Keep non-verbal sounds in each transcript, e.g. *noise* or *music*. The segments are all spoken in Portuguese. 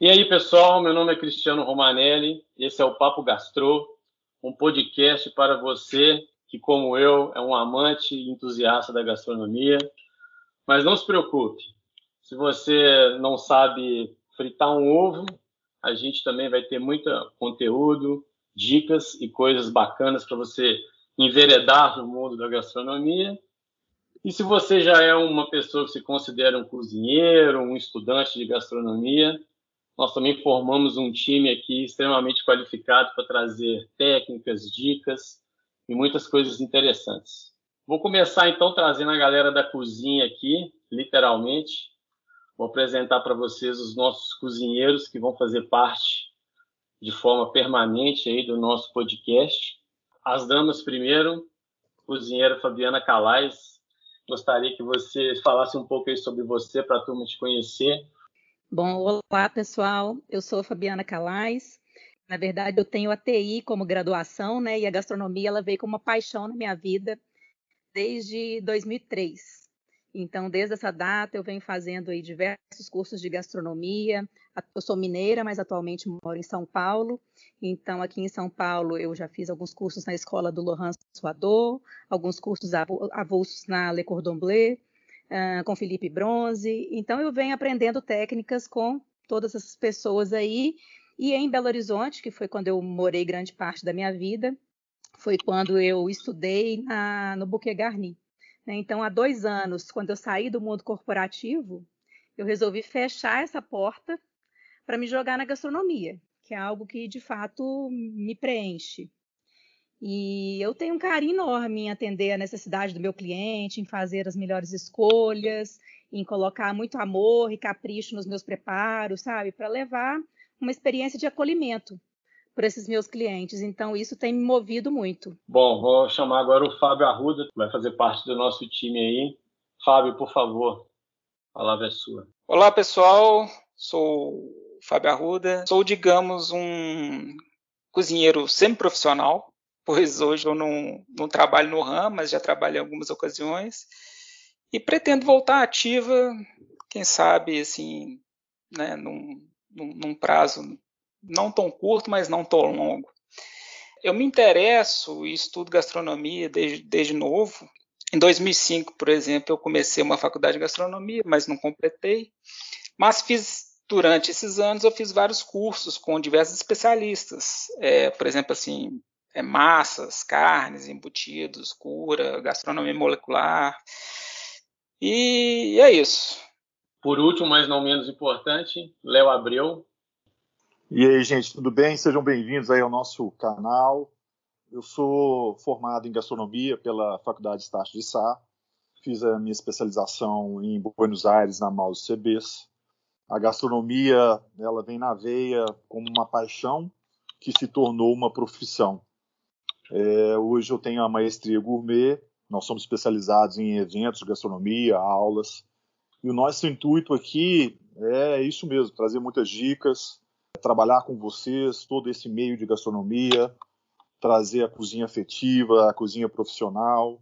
E aí, pessoal, meu nome é Cristiano Romanelli, esse é o Papo Gastro, um podcast para você que, como eu, é um amante e entusiasta da gastronomia. Mas não se preocupe, se você não sabe fritar um ovo, a gente também vai ter muito conteúdo, dicas e coisas bacanas para você enveredar no mundo da gastronomia. E se você já é uma pessoa que se considera um cozinheiro, um estudante de gastronomia, nós também formamos um time aqui extremamente qualificado para trazer técnicas, dicas e muitas coisas interessantes. Vou começar então trazendo a galera da cozinha aqui, literalmente. Vou apresentar para vocês os nossos cozinheiros que vão fazer parte de forma permanente aí do nosso podcast. As damas primeiro, cozinheira Fabiana Calais. Gostaria que você falasse um pouco aí sobre você para a turma te conhecer Bom, olá pessoal, eu sou Fabiana Calais. Na verdade, eu tenho a TI como graduação, né? E a gastronomia ela veio como uma paixão na minha vida desde 2003. Então, desde essa data, eu venho fazendo aí diversos cursos de gastronomia. Eu sou mineira, mas atualmente moro em São Paulo. Então, aqui em São Paulo, eu já fiz alguns cursos na escola do Laurent Suador, alguns cursos avulsos na Le Cordon Bleu, uh, com Felipe Bronze. Então, eu venho aprendendo técnicas com todas essas pessoas aí. E em Belo Horizonte, que foi quando eu morei grande parte da minha vida, foi quando eu estudei na, no Bouquet Garni. Né? Então, há dois anos, quando eu saí do mundo corporativo, eu resolvi fechar essa porta para me jogar na gastronomia, que é algo que de fato me preenche. E eu tenho um carinho enorme em atender a necessidade do meu cliente, em fazer as melhores escolhas, em colocar muito amor e capricho nos meus preparos, sabe? Para levar uma experiência de acolhimento para esses meus clientes. Então, isso tem me movido muito. Bom, vou chamar agora o Fábio Arruda, que vai fazer parte do nosso time aí. Fábio, por favor, a palavra é sua. Olá, pessoal. Sou Fábio Arruda. Sou, digamos, um cozinheiro semi-profissional pois hoje eu não, não trabalho no RAM, mas já trabalho em algumas ocasiões. E pretendo voltar ativa, quem sabe, assim, né, num, num, num prazo não tão curto, mas não tão longo. Eu me interesso e estudo gastronomia desde, desde novo. Em 2005, por exemplo, eu comecei uma faculdade de gastronomia, mas não completei. Mas fiz durante esses anos eu fiz vários cursos com diversos especialistas. É, por exemplo, assim, é, massas, carnes, embutidos, cura, gastronomia molecular. E é isso. Por último, mas não menos importante, Léo Abreu. E aí, gente, tudo bem? Sejam bem-vindos aí ao nosso canal. Eu sou formado em gastronomia pela Faculdade Estácio de Sá. Fiz a minha especialização em Buenos Aires, na Maus CBs. A gastronomia, ela vem na veia como uma paixão que se tornou uma profissão. É, hoje eu tenho a maestria gourmet, nós somos especializados em eventos, gastronomia, aulas. E o nosso intuito aqui é isso mesmo, trazer muitas dicas, trabalhar com vocês todo esse meio de gastronomia, trazer a cozinha afetiva, a cozinha profissional.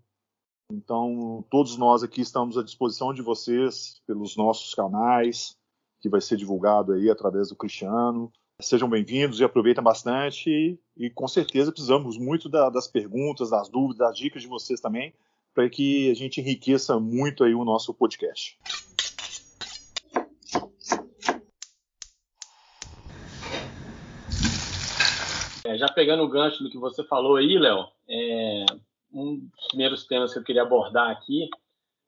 Então, todos nós aqui estamos à disposição de vocês pelos nossos canais, que vai ser divulgado aí através do Cristiano, Sejam bem-vindos e aproveitem bastante. E, e, com certeza precisamos muito da, das perguntas, das dúvidas, das dicas de vocês também, para que a gente enriqueça muito aí o nosso podcast. É, já pegando o gancho do que você falou aí, Léo, é, um dos primeiros temas que eu queria abordar aqui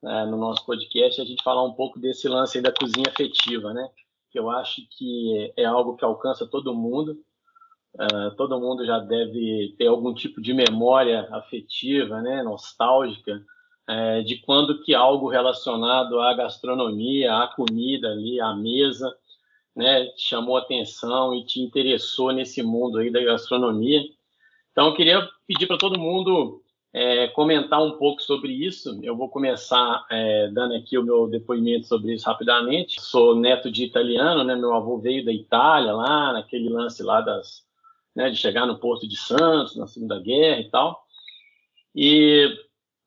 é, no nosso podcast é a gente falar um pouco desse lance da cozinha afetiva, né? Que eu acho que é algo que alcança todo mundo. Uh, todo mundo já deve ter algum tipo de memória afetiva, né, nostálgica, uh, de quando que algo relacionado à gastronomia, à comida ali, à mesa, né, te chamou atenção e te interessou nesse mundo aí da gastronomia. Então, eu queria pedir para todo mundo é, comentar um pouco sobre isso. Eu vou começar é, dando aqui o meu depoimento sobre isso rapidamente. Sou neto de italiano, né? Meu avô veio da Itália lá, naquele lance lá das, né, de chegar no Porto de Santos na Segunda Guerra e tal. E,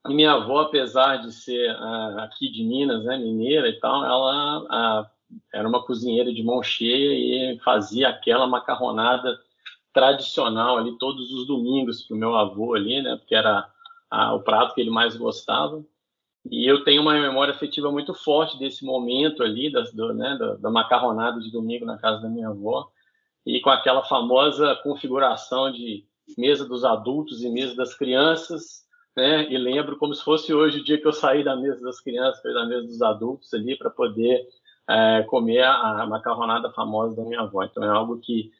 minha avó, apesar de ser aqui de Minas, né, mineira e tal, ela era uma cozinheira de mão cheia e fazia aquela macarronada tradicional ali todos os domingos para o meu avô ali, né? Porque era a, o prato que ele mais gostava. E eu tenho uma memória afetiva muito forte desse momento ali, da, do, né, da, da, macarronada de domingo na casa da minha avó, e com aquela famosa configuração de mesa dos adultos e mesa das crianças, né? E lembro como se fosse hoje o dia que eu saí da mesa das crianças para da mesa dos adultos ali para poder é, comer a, a macarronada famosa da minha avó. Então é algo que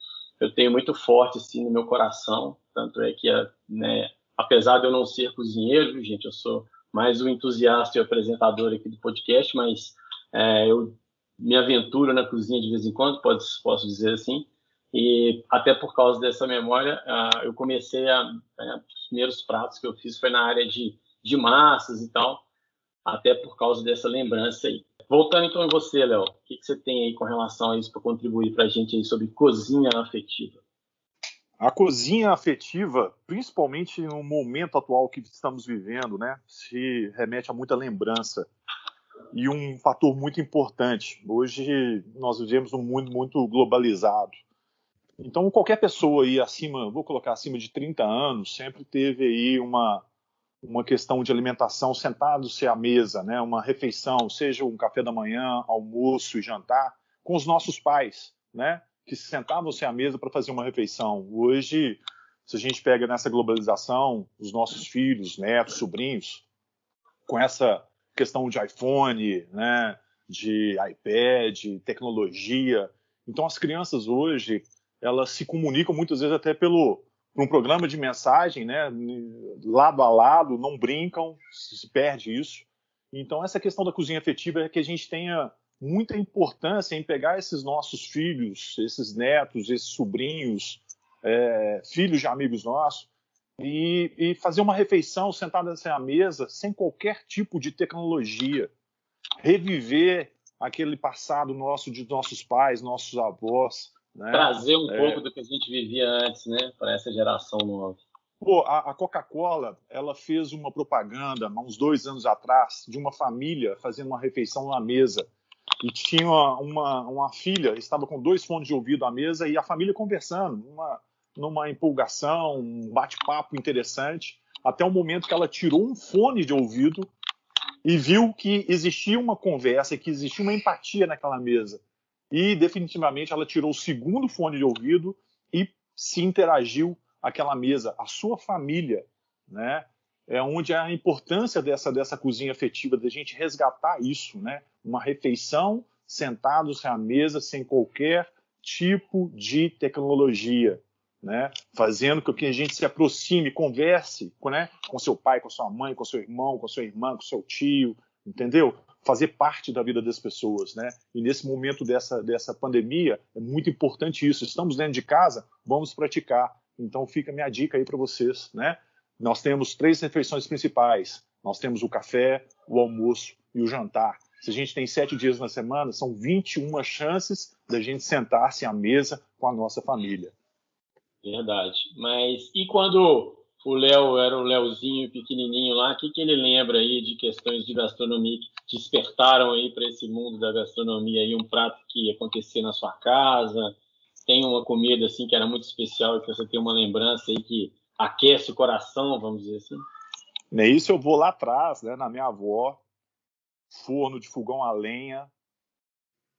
eu tenho muito forte assim no meu coração, tanto é que né, apesar de eu não ser cozinheiro, gente, eu sou mais um entusiasta e apresentador aqui do podcast, mas é, eu me aventuro na cozinha de vez em quando, pode, posso dizer assim, e até por causa dessa memória, uh, eu comecei a. Né, os primeiros pratos que eu fiz foi na área de, de massas e tal, até por causa dessa lembrança aí. Voltando então em você, Léo, o que, que, você tem aí com relação a isso para contribuir para a gente aí sobre cozinha afetiva? A cozinha afetiva, principalmente no momento atual que estamos vivendo, né, se remete a muita lembrança. E um fator muito importante. Hoje nós vivemos um mundo muito globalizado. Então qualquer pessoa aí acima, vou colocar acima de 30 anos, sempre teve aí uma uma questão de alimentação sentados-se à mesa, né, uma refeição, seja um café da manhã, almoço e jantar, com os nossos pais, né? Que sentavam-se à mesa para fazer uma refeição. Hoje, se a gente pega nessa globalização, os nossos filhos, netos, sobrinhos, com essa questão de iPhone, né, de iPad, tecnologia, então as crianças hoje elas se comunicam muitas vezes até pelo por um programa de mensagem, né, lado a lado, não brincam, se perde isso. Então essa questão da cozinha afetiva é que a gente tenha muita importância em pegar esses nossos filhos, esses netos, esses sobrinhos, é, filhos de amigos nossos, e, e fazer uma refeição sentada à mesa sem qualquer tipo de tecnologia. Reviver aquele passado nosso de nossos pais, nossos avós. Né? Trazer um é... pouco do que a gente vivia antes, né, para essa geração nova. Pô, a, a Coca-Cola, ela fez uma propaganda há uns dois anos atrás de uma família fazendo uma refeição na mesa e tinha uma, uma filha, estava com dois fones de ouvido à mesa e a família conversando, uma, numa empolgação, um bate-papo interessante, até o momento que ela tirou um fone de ouvido e viu que existia uma conversa, que existia uma empatia naquela mesa. E definitivamente ela tirou o segundo fone de ouvido e se interagiu aquela mesa, a sua família, né? É onde é a importância dessa dessa cozinha afetiva, da gente resgatar isso, né? Uma refeição sentados à mesa sem qualquer tipo de tecnologia, né? Fazendo com que a gente se aproxime, converse, né? Com seu pai, com sua mãe, com seu irmão, com sua irmã, com seu tio, entendeu? Fazer parte da vida das pessoas, né? E nesse momento dessa dessa pandemia é muito importante isso. Estamos dentro de casa, vamos praticar. Então fica minha dica aí para vocês, né? Nós temos três refeições principais. Nós temos o café, o almoço e o jantar. Se a gente tem sete dias na semana, são 21 chances da gente sentar-se à mesa com a nossa família. Verdade. Mas e quando o Léo era o Léozinho pequenininho lá, o que, que ele lembra aí de questões de gastronomia que despertaram aí para esse mundo da gastronomia aí, um prato que acontecia na sua casa, tem uma comida assim que era muito especial e que você tem uma lembrança aí que aquece o coração, vamos dizer assim? Nem isso eu vou lá atrás, né, na minha avó, forno de fogão a lenha.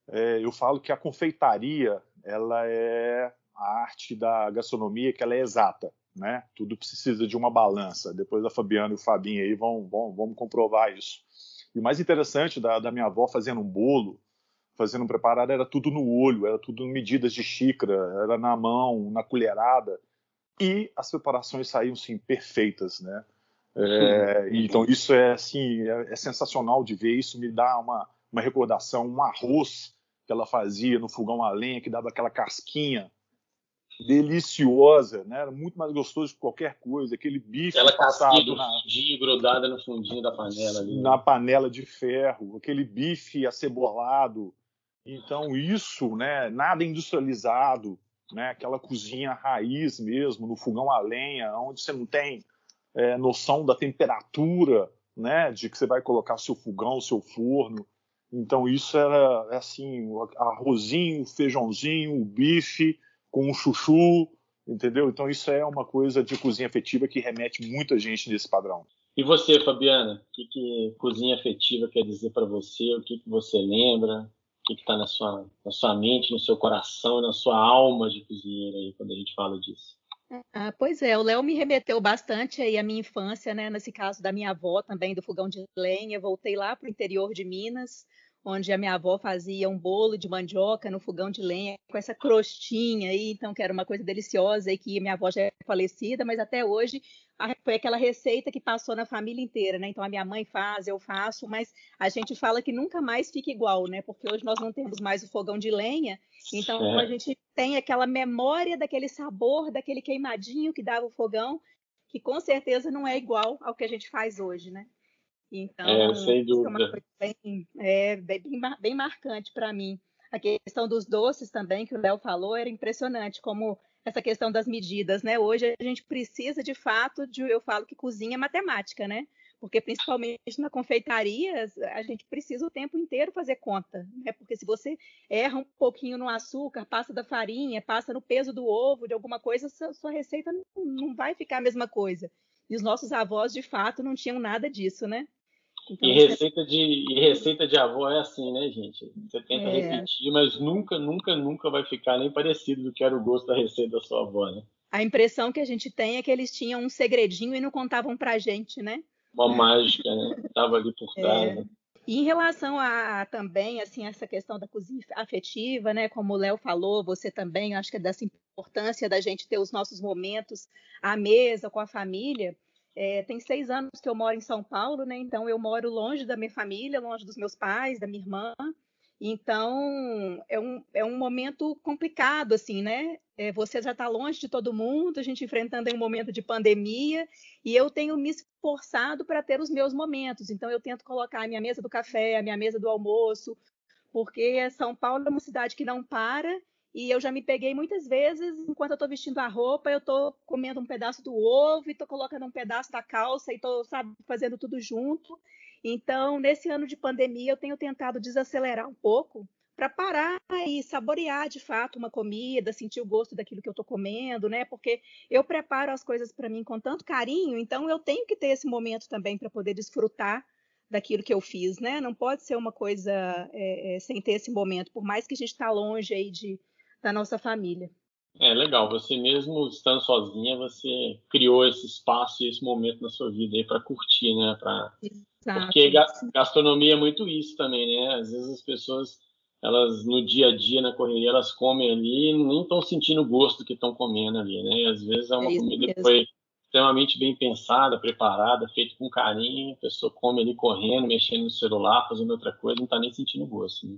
É, eu falo que a confeitaria ela é a arte da gastronomia que ela é exata, né? Tudo precisa de uma balança. Depois a Fabiana e o Fabinho aí vão, vão, vão comprovar isso. E o mais interessante da, da minha avó fazendo um bolo, fazendo um preparado, era tudo no olho, era tudo medidas de xícara, era na mão, na colherada. E as preparações saíam, sim, perfeitas, né? É, então isso é assim é, é, sensacional de ver. Isso me dá uma, uma recordação um arroz que ela fazia no fogão a lenha que dava aquela casquinha deliciosa né? Era muito mais gostoso que qualquer coisa aquele bife aquela passado na fundinho, grudada no fundinho da panela ali. na panela de ferro aquele bife acebolado. Então isso né nada industrializado né? Aquela cozinha raiz mesmo no fogão a lenha onde você não tem é, noção da temperatura, né, de que você vai colocar o seu fogão, o seu forno. Então isso era é assim, arrozinho, feijãozinho, bife com um chuchu, entendeu? Então isso é uma coisa de cozinha afetiva que remete muita gente nesse padrão. E você, Fabiana, o que, que cozinha afetiva quer dizer para você? O que, que você lembra? O que está na sua, na sua mente, no seu coração, na sua alma de cozinheira aí quando a gente fala disso? Ah, pois é, o Léo me remeteu bastante aí à minha infância, né? Nesse caso da minha avó também, do fogão de lenha. Voltei lá para o interior de Minas, onde a minha avó fazia um bolo de mandioca no fogão de lenha, com essa crostinha aí, então, que era uma coisa deliciosa e que minha avó já é falecida, mas até hoje foi aquela receita que passou na família inteira, né? Então a minha mãe faz, eu faço, mas a gente fala que nunca mais fica igual, né? Porque hoje nós não temos mais o fogão de lenha, então é. a gente tem aquela memória daquele sabor, daquele queimadinho que dava o fogão, que com certeza não é igual ao que a gente faz hoje, né? Então, é, sem dúvida. é uma coisa bem, é, bem, bem marcante para mim. A questão dos doces também, que o Léo falou, era impressionante, como essa questão das medidas, né? Hoje a gente precisa, de fato, de, eu falo que cozinha é matemática, né? Porque principalmente na confeitaria, a gente precisa o tempo inteiro fazer conta, né? Porque se você erra um pouquinho no açúcar, passa da farinha, passa no peso do ovo, de alguma coisa, sua, sua receita não, não vai ficar a mesma coisa. E os nossos avós, de fato, não tinham nada disso, né? Então, e, receita de, e receita de avó é assim, né, gente? Você tenta é. repetir, mas nunca, nunca, nunca vai ficar nem parecido do que era o gosto da receita da sua avó, né? A impressão que a gente tem é que eles tinham um segredinho e não contavam pra gente, né? Uma mágica, né? Tava ali por trás. É. Né? E em relação a também assim essa questão da cozinha afetiva, né? Como o Léo falou, você também, acho que é dessa importância da gente ter os nossos momentos à mesa com a família. É, tem seis anos que eu moro em São Paulo, né? Então eu moro longe da minha família, longe dos meus pais, da minha irmã. Então é um, é um momento complicado, assim, né? É, você já está longe de todo mundo, a gente enfrentando um momento de pandemia, e eu tenho me esforçado para ter os meus momentos. Então eu tento colocar a minha mesa do café, a minha mesa do almoço, porque São Paulo é uma cidade que não para e eu já me peguei muitas vezes, enquanto eu estou vestindo a roupa, eu estou comendo um pedaço do ovo e estou colocando um pedaço da calça e estou, sabe, fazendo tudo junto. Então, nesse ano de pandemia, eu tenho tentado desacelerar um pouco para parar e saborear de fato uma comida, sentir o gosto daquilo que eu estou comendo, né? Porque eu preparo as coisas para mim com tanto carinho, então eu tenho que ter esse momento também para poder desfrutar daquilo que eu fiz, né? Não pode ser uma coisa é, é, sem ter esse momento, por mais que a gente está longe aí de da nossa família. É legal, você mesmo estando sozinha, você criou esse espaço e esse momento na sua vida aí para curtir, né? Pra... Porque gastronomia é muito isso também, né? Às vezes as pessoas, elas no dia a dia, na correria, elas comem ali e nem estão sentindo o gosto do que estão comendo ali, né? E às vezes é uma é comida mesmo. que foi extremamente bem pensada, preparada, feita com carinho, a pessoa come ali correndo, mexendo no celular, fazendo outra coisa, não está nem sentindo gosto. Né?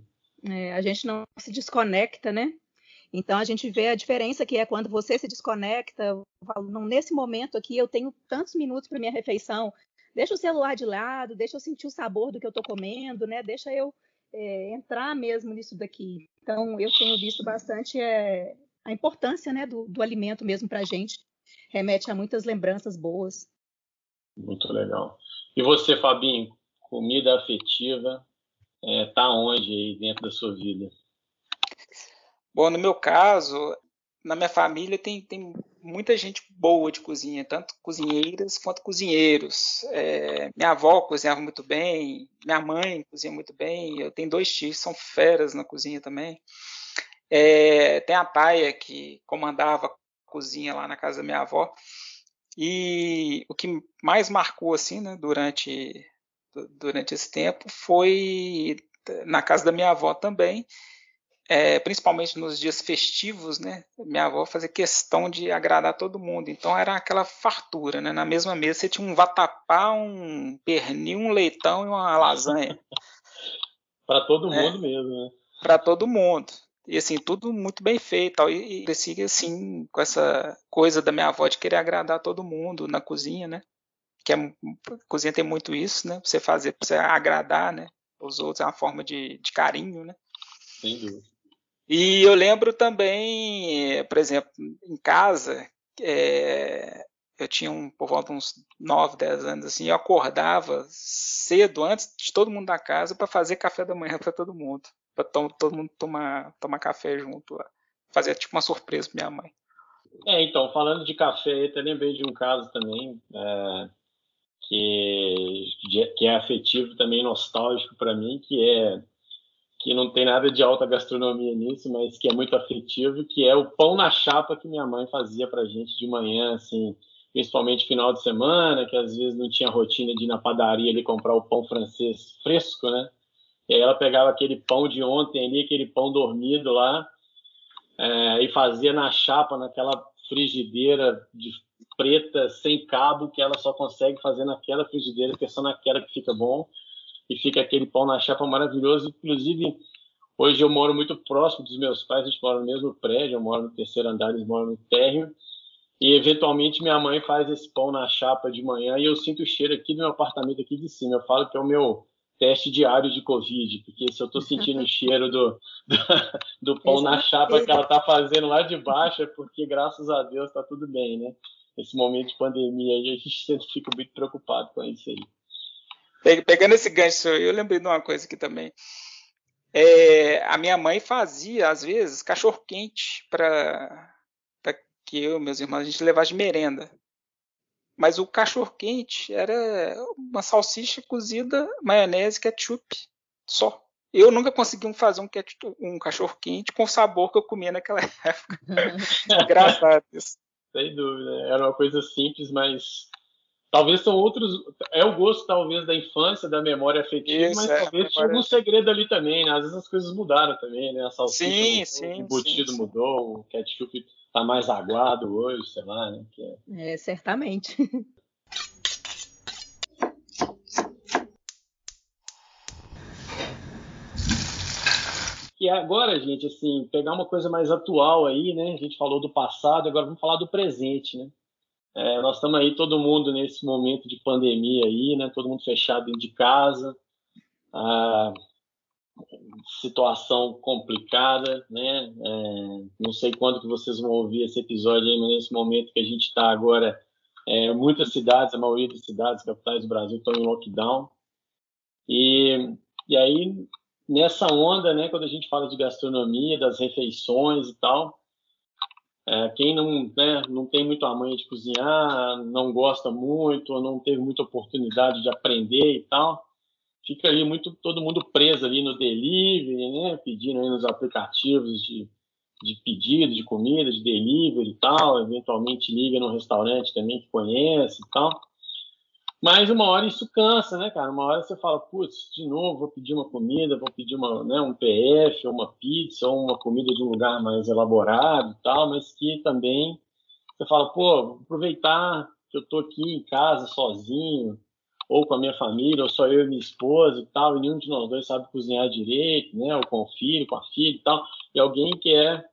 É, a gente não se desconecta, né? Então a gente vê a diferença que é quando você se desconecta, falo, nesse momento aqui eu tenho tantos minutos para minha refeição, deixa o celular de lado, deixa eu sentir o sabor do que eu estou comendo, né? Deixa eu é, entrar mesmo nisso daqui. Então eu tenho visto bastante é, a importância, né, do, do alimento mesmo para a gente, remete a muitas lembranças boas. Muito legal. E você, Fabinho, comida afetiva, é, tá onde aí dentro da sua vida? Bom, no meu caso, na minha família tem, tem muita gente boa de cozinha, tanto cozinheiras quanto cozinheiros. É, minha avó cozinhava muito bem, minha mãe cozinha muito bem, eu tenho dois tios são feras na cozinha também. É, tem a Taia que comandava a cozinha lá na casa da minha avó. E o que mais marcou assim, né, durante durante esse tempo foi na casa da minha avó também é, principalmente nos dias festivos, né? Minha avó fazia questão de agradar todo mundo. Então era aquela fartura, né? Na mesma mesa você tinha um vatapá, um pernil, um leitão e uma lasanha. *laughs* Para todo é, mundo mesmo, né? Para todo mundo. E assim, tudo muito bem feito. E, e cresci assim, com essa coisa da minha avó de querer agradar todo mundo na cozinha, né? Que é, a cozinha tem muito isso, né? Você fazer, pra você agradar, né? Os outros é uma forma de, de carinho, né? Sem dúvida. E eu lembro também, por exemplo, em casa, é, eu tinha um, por volta de uns 9, 10 anos, assim, eu acordava cedo, antes de todo mundo da casa, para fazer café da manhã para todo mundo. Para todo mundo tomar, tomar café junto lá. Fazer tipo uma surpresa para minha mãe. É, então, falando de café, eu lembrei de um caso também é, que, que é afetivo, também nostálgico para mim, que é que não tem nada de alta gastronomia nisso, mas que é muito afetivo, que é o pão na chapa que minha mãe fazia para gente de manhã, assim, principalmente final de semana, que às vezes não tinha rotina de ir na padaria ali comprar o pão francês fresco, né? E aí ela pegava aquele pão de ontem ali, aquele pão dormido lá, é, e fazia na chapa, naquela frigideira de preta sem cabo que ela só consegue fazer naquela frigideira, porque é só naquela que fica bom e fica aquele pão na chapa maravilhoso. Inclusive, hoje eu moro muito próximo dos meus pais, a gente mora no mesmo prédio, eu moro no terceiro andar, eles moram no térreo. E eventualmente minha mãe faz esse pão na chapa de manhã e eu sinto o cheiro aqui do meu apartamento aqui de cima. Eu falo que é o meu teste diário de Covid, porque se eu estou sentindo o cheiro do, do, do pão na chapa que ela está fazendo lá de baixo, é porque graças a Deus está tudo bem, né? Esse momento de pandemia aí, a gente sempre fica muito preocupado com isso aí. Pegando esse gancho, eu lembrei de uma coisa aqui também. É, a minha mãe fazia, às vezes, cachorro quente para que eu e meus irmãos a gente levava de merenda. Mas o cachorro quente era uma salsicha cozida, maionese, ketchup, só. Eu nunca consegui fazer um, ketchup, um cachorro quente com o sabor que eu comia naquela *laughs* época. *laughs* Engraçado isso. Sem dúvida. Era uma coisa simples, mas talvez são outros. É o gosto, talvez, da infância, da memória afetiva, Isso, mas é, talvez tinha algum segredo ali também, né? Às vezes as coisas mudaram também, né? A salsicha sim, mudou, sim, o embutido sim, mudou, o ketchup tá mais aguado hoje, sei lá, né? É... é, certamente. *laughs* E agora, gente, assim, pegar uma coisa mais atual aí, né? A gente falou do passado, agora vamos falar do presente, né? É, nós estamos aí, todo mundo nesse momento de pandemia aí, né? Todo mundo fechado dentro de casa, situação complicada, né? É, não sei quando que vocês vão ouvir esse episódio aí, mas nesse momento que a gente está agora, é, muitas cidades, a maioria das cidades capitais do Brasil estão em lockdown. E, e aí, nessa onda, né? Quando a gente fala de gastronomia, das refeições e tal, é, quem não, né, não tem muito a manha de cozinhar, não gosta muito, não teve muita oportunidade de aprender e tal, fica ali muito todo mundo preso ali no delivery, né, pedindo aí nos aplicativos de, de pedido de comida, de delivery e tal, eventualmente liga no restaurante também que conhece e tal. Mas uma hora isso cansa, né, cara? Uma hora você fala, putz, de novo, vou pedir uma comida, vou pedir uma, né, um PF, ou uma pizza, ou uma comida de um lugar mais elaborado e tal, mas que também você fala, pô, aproveitar que eu tô aqui em casa sozinho, ou com a minha família, ou só eu e minha esposa e tal, e nenhum de nós dois sabe cozinhar direito, né? Ou com o filho, com a filha e tal, e alguém quer,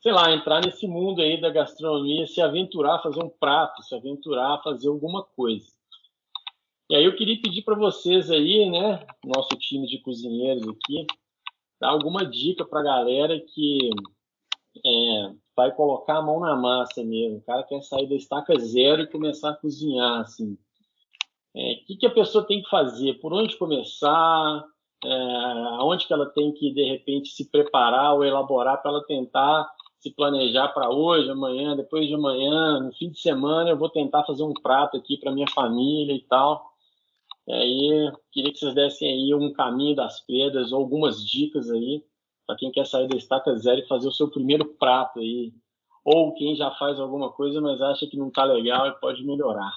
sei lá, entrar nesse mundo aí da gastronomia, se aventurar a fazer um prato, se aventurar a fazer alguma coisa. E aí eu queria pedir para vocês aí, né, nosso time de cozinheiros aqui, dar alguma dica para a galera que é, vai colocar a mão na massa mesmo. O cara quer sair da estaca zero e começar a cozinhar, assim. O é, que, que a pessoa tem que fazer? Por onde começar? É, aonde que ela tem que, de repente, se preparar ou elaborar para ela tentar se planejar para hoje, amanhã, depois de amanhã, no fim de semana, eu vou tentar fazer um prato aqui para minha família e tal. E aí, queria que vocês dessem aí um caminho das pedras ou algumas dicas aí para quem quer sair da estaca zero e fazer o seu primeiro prato aí. Ou quem já faz alguma coisa, mas acha que não está legal e pode melhorar.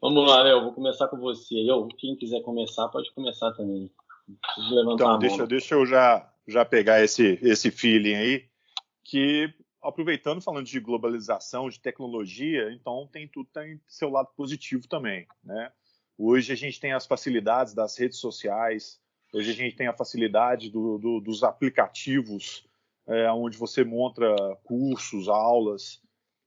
Vamos lá, Léo, vou começar com você. Eu, quem quiser começar, pode começar também. Preciso levantar então, deixa, deixa eu já, já pegar esse, esse feeling aí, que aproveitando, falando de globalização, de tecnologia, então tem tudo tem seu lado positivo também, né? Hoje a gente tem as facilidades das redes sociais, hoje a gente tem a facilidade do, do, dos aplicativos, é, onde você monta cursos, aulas.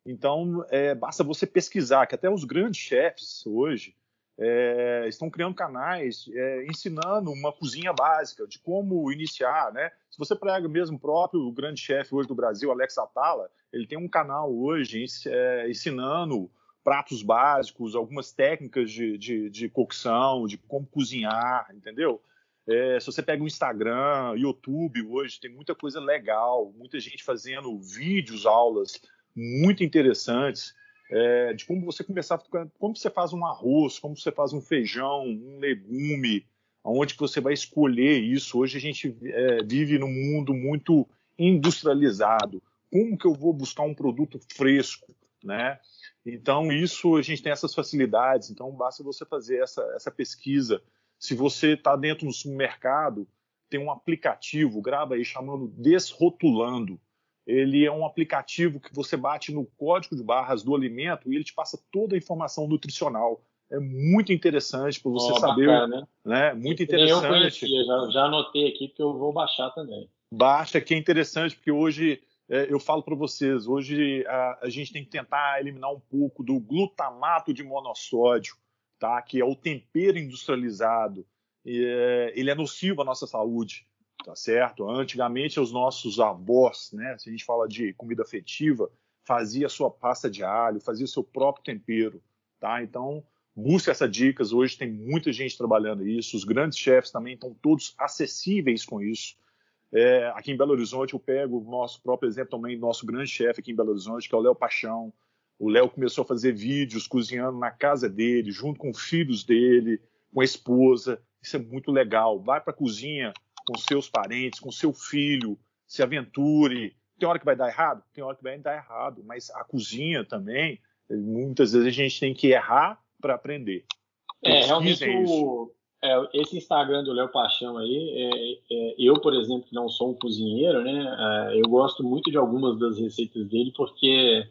Então, é, basta você pesquisar, que até os grandes chefs hoje é, estão criando canais é, ensinando uma cozinha básica de como iniciar, né? Se você pega mesmo próprio o grande chefe hoje do Brasil, Alex Atala, ele tem um canal hoje é, ensinando pratos básicos, algumas técnicas de, de, de cocção, de como cozinhar, entendeu? É, se você pega o Instagram, YouTube hoje, tem muita coisa legal, muita gente fazendo vídeos, aulas muito interessantes é, de como você começar, como você faz um arroz, como você faz um feijão, um legume, aonde que você vai escolher isso. Hoje a gente é, vive num mundo muito industrializado. Como que eu vou buscar um produto fresco, né? Então isso a gente tem essas facilidades. Então basta você fazer essa, essa pesquisa. Se você está dentro do supermercado, tem um aplicativo, grava aí chamando Desrotulando ele é um aplicativo que você bate no código de barras do alimento e ele te passa toda a informação nutricional. É muito interessante para você oh, saber. Bacana, né? Muito interessante. Eu conhecia, já, já anotei aqui porque eu vou baixar também. Baixa, que é interessante, porque hoje eu falo para vocês, hoje a, a, gente tem que tentar eliminar um pouco do glutamato de monossódio, tá? que é o tempero industrializado. É, ele é nocivo à nossa saúde tá certo? Antigamente os nossos avós, né, se a gente fala de comida afetiva, fazia sua pasta de alho, fazia seu próprio tempero, tá? Então, busque essas dicas, hoje tem muita gente trabalhando isso, os grandes chefes também estão todos acessíveis com isso. É, aqui em Belo Horizonte, eu pego o nosso próprio exemplo também, nosso grande chefe aqui em Belo Horizonte, que é o Léo Paixão. O Léo começou a fazer vídeos cozinhando na casa dele, junto com filhos dele, com a esposa. Isso é muito legal. Vai para a cozinha, com seus parentes, com seu filho, se aventure. Tem hora que vai dar errado? Tem hora que vai dar errado, mas a cozinha também, muitas vezes a gente tem que errar para aprender. É, realmente o, é, esse Instagram do Léo Paixão aí, é, é, eu, por exemplo, não sou um cozinheiro, né, é, eu gosto muito de algumas das receitas dele, porque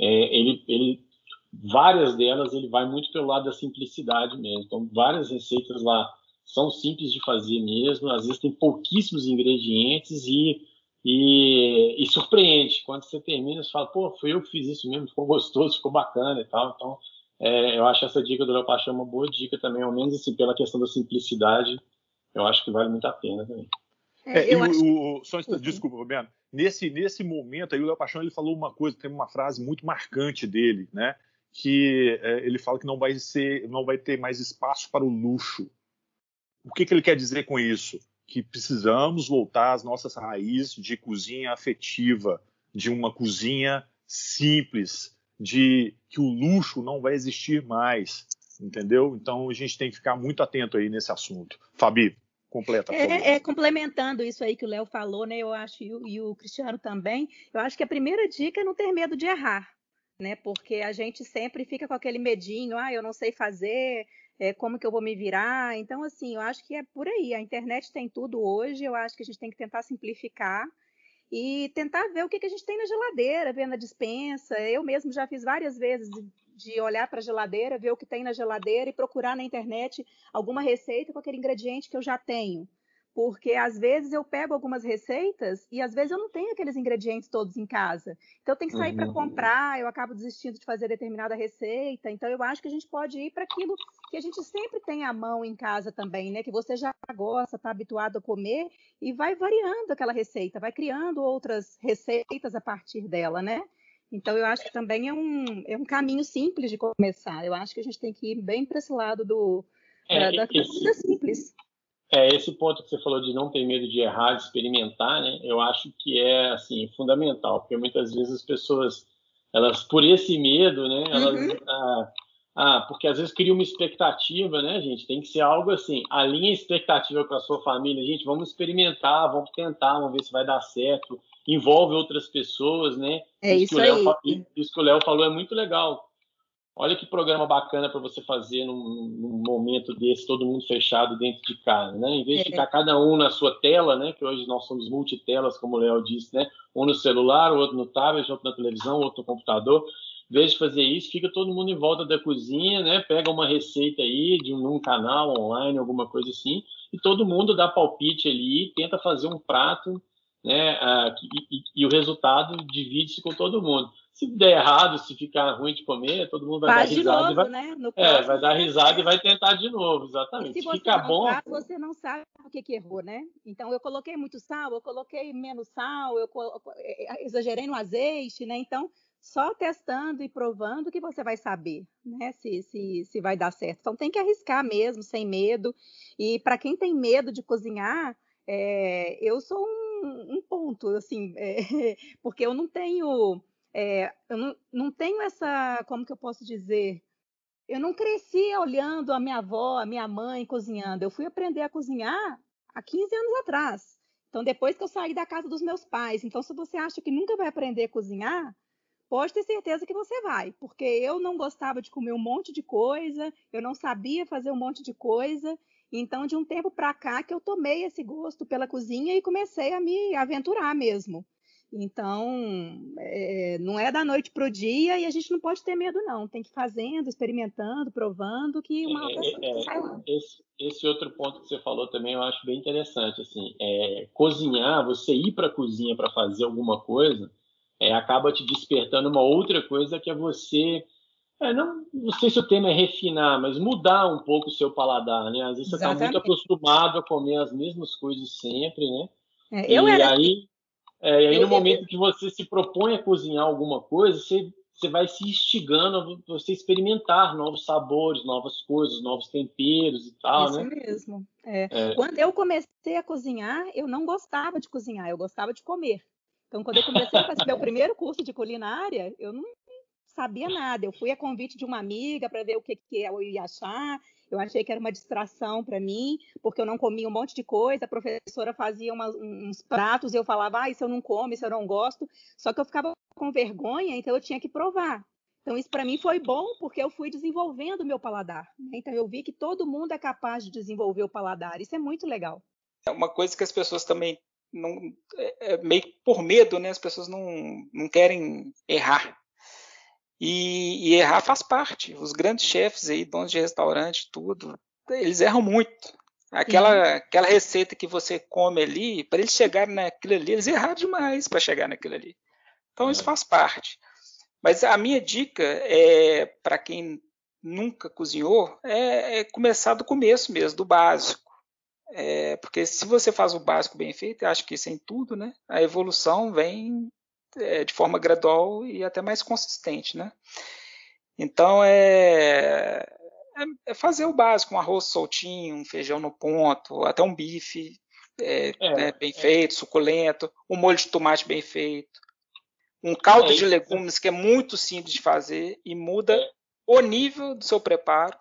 é, ele, ele, várias delas, ele vai muito pelo lado da simplicidade mesmo. Então, várias receitas lá são simples de fazer mesmo, às vezes tem pouquíssimos ingredientes e, e, e, surpreende. Quando você termina, você fala, pô, foi eu que fiz isso mesmo, ficou gostoso, ficou bacana e tal. Então, é, eu acho essa dica do Léo Paixão uma boa dica também, ao menos assim, pela questão da simplicidade, eu acho que vale muito a pena também. É, é, o, o, só, desculpa, Roberto. Nesse, nesse momento aí, o Léo Paixão ele falou uma coisa, tem uma frase muito marcante dele, né? Que é, ele fala que não vai ser, não vai ter mais espaço para o luxo. O que, que ele quer dizer com isso? Que precisamos voltar às nossas raízes de cozinha afetiva, de uma cozinha simples, de que o luxo não vai existir mais, entendeu? Então a gente tem que ficar muito atento aí nesse assunto. Fabi, completa. É, é, complementando isso aí que o Léo falou, né? Eu acho e o, e o Cristiano também. Eu acho que a primeira dica é não ter medo de errar, né? Porque a gente sempre fica com aquele medinho, ah, eu não sei fazer, é, como que eu vou me virar. Então, assim, eu acho que é por aí. A internet tem tudo hoje, eu acho que a gente tem que tentar simplificar e tentar ver o que, que a gente tem na geladeira, ver na dispensa. Eu mesmo já fiz várias vezes de olhar para a geladeira, ver o que tem na geladeira e procurar na internet alguma receita com aquele ingrediente que eu já tenho porque às vezes eu pego algumas receitas e às vezes eu não tenho aqueles ingredientes todos em casa. Então eu tenho que sair uhum. para comprar, eu acabo desistindo de fazer determinada receita. Então eu acho que a gente pode ir para aquilo que a gente sempre tem à mão em casa também, né? Que você já gosta, está habituado a comer e vai variando aquela receita, vai criando outras receitas a partir dela, né? Então eu acho que também é um, é um caminho simples de começar. Eu acho que a gente tem que ir bem para esse lado do, é, da, da comida simples. É, esse ponto que você falou de não ter medo de errar, de experimentar, né? Eu acho que é, assim, fundamental, porque muitas vezes as pessoas, elas, por esse medo, né? Elas, uhum. ah, ah, porque às vezes cria uma expectativa, né, gente? Tem que ser algo assim, alinha a expectativa com a sua família. Gente, vamos experimentar, vamos tentar, vamos ver se vai dar certo. Envolve outras pessoas, né? É isso, isso aí. Léo, isso que o Léo falou é muito legal. Olha que programa bacana para você fazer num, num, momento desse, todo mundo fechado dentro de casa, né? Em vez de é. ficar cada um na sua tela, né? Que hoje nós somos multitelas, como o Léo disse, né? Um no celular, outro no tablet, outro na televisão, outro no computador. Em vez de fazer isso, fica todo mundo em volta da cozinha, né? Pega uma receita aí de um, um canal online, alguma coisa assim, e todo mundo dá palpite ali, tenta fazer um prato, né? Ah, e, e, e o resultado divide-se com todo mundo se der errado, se ficar ruim de comer, todo mundo vai Faz dar risada. Novo, vai, né? é, vai dar risada e vai tentar de novo, exatamente. E se fica bom. Você não sabe o que, que errou, né? Então eu coloquei muito sal, eu coloquei menos sal, eu é, é, exagerei no azeite, né? Então só testando e provando que você vai saber, né, se, se, se vai dar certo. Então tem que arriscar mesmo, sem medo. E para quem tem medo de cozinhar, é, eu sou um, um ponto, assim, *laughs* é, porque eu não tenho, é, eu não, não tenho essa, como que eu posso dizer? Eu não cresci olhando a minha avó, a minha mãe cozinhando. Eu fui aprender a cozinhar há 15 anos atrás. Então, depois que eu saí da casa dos meus pais. Então, se você acha que nunca vai aprender a cozinhar, pode ter certeza que você vai, porque eu não gostava de comer um monte de coisa, eu não sabia fazer um monte de coisa. Então, de um tempo para cá que eu tomei esse gosto pela cozinha e comecei a me aventurar mesmo. Então, é, não é da noite para o dia e a gente não pode ter medo, não. Tem que ir fazendo, experimentando, provando que uma é, é, é esse, esse, outro ponto que você falou também eu acho bem interessante. Assim, é, cozinhar, você ir para a cozinha para fazer alguma coisa, é, acaba te despertando uma outra coisa que é você. É, não, não sei se o tema é refinar, mas mudar um pouco o seu paladar, né? Às vezes você está muito acostumado a comer as mesmas coisas sempre, né? Eu e era... aí, é, e aí no momento que você se propõe a cozinhar alguma coisa, você, você vai se instigando a você experimentar novos sabores, novas coisas, novos temperos e tal, Isso né? mesmo. É. É. Quando eu comecei a cozinhar, eu não gostava de cozinhar, eu gostava de comer. Então, quando eu comecei a fazer meu *laughs* primeiro curso de culinária, eu não sabia nada. Eu fui a convite de uma amiga para ver o que, que eu ia achar. Eu achei que era uma distração para mim, porque eu não comia um monte de coisa. A professora fazia uma, uns pratos e eu falava, ah, isso eu não como, isso eu não gosto. Só que eu ficava com vergonha, então eu tinha que provar. Então, isso para mim foi bom, porque eu fui desenvolvendo o meu paladar. Né? Então, eu vi que todo mundo é capaz de desenvolver o paladar. Isso é muito legal. É uma coisa que as pessoas também não, é, é meio por medo, né? As pessoas não, não querem errar. E, e, errar faz parte. Os grandes chefes aí, donos de restaurante, tudo, eles erram muito. Aquela, aquela receita que você come ali, para eles chegarem naquilo ali, eles erraram demais para chegar naquilo ali. Então isso é. faz parte. Mas a minha dica é para quem nunca cozinhou é, é, começar do começo mesmo, do básico. É, porque se você faz o básico bem feito, acho que isso é em tudo, né? A evolução vem é, de forma gradual e até mais consistente, né? Então é, é, é, fazer o básico, um arroz soltinho, um feijão no ponto, até um bife é, é, né, bem feito, suculento, um molho de tomate bem feito, um caldo de legumes que é muito simples de fazer e muda o nível do seu preparo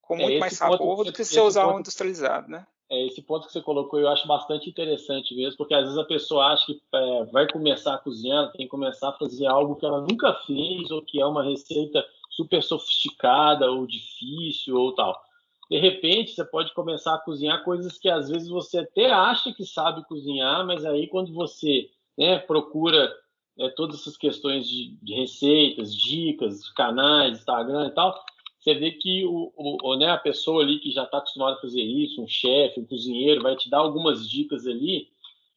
com muito mais sabor do que se você usar um industrializado, né? É, esse ponto que você colocou eu acho bastante interessante mesmo, porque às vezes a pessoa acha que é, vai começar a cozinhar, tem que começar a fazer algo que ela nunca fez, ou que é uma receita super sofisticada, ou difícil, ou tal. De repente, você pode começar a cozinhar coisas que às vezes você até acha que sabe cozinhar, mas aí quando você né, procura é, todas essas questões de, de receitas, dicas, canais, Instagram e tal, você vê que o, o, né, a pessoa ali que já está acostumada a fazer isso, um chefe, um cozinheiro, vai te dar algumas dicas ali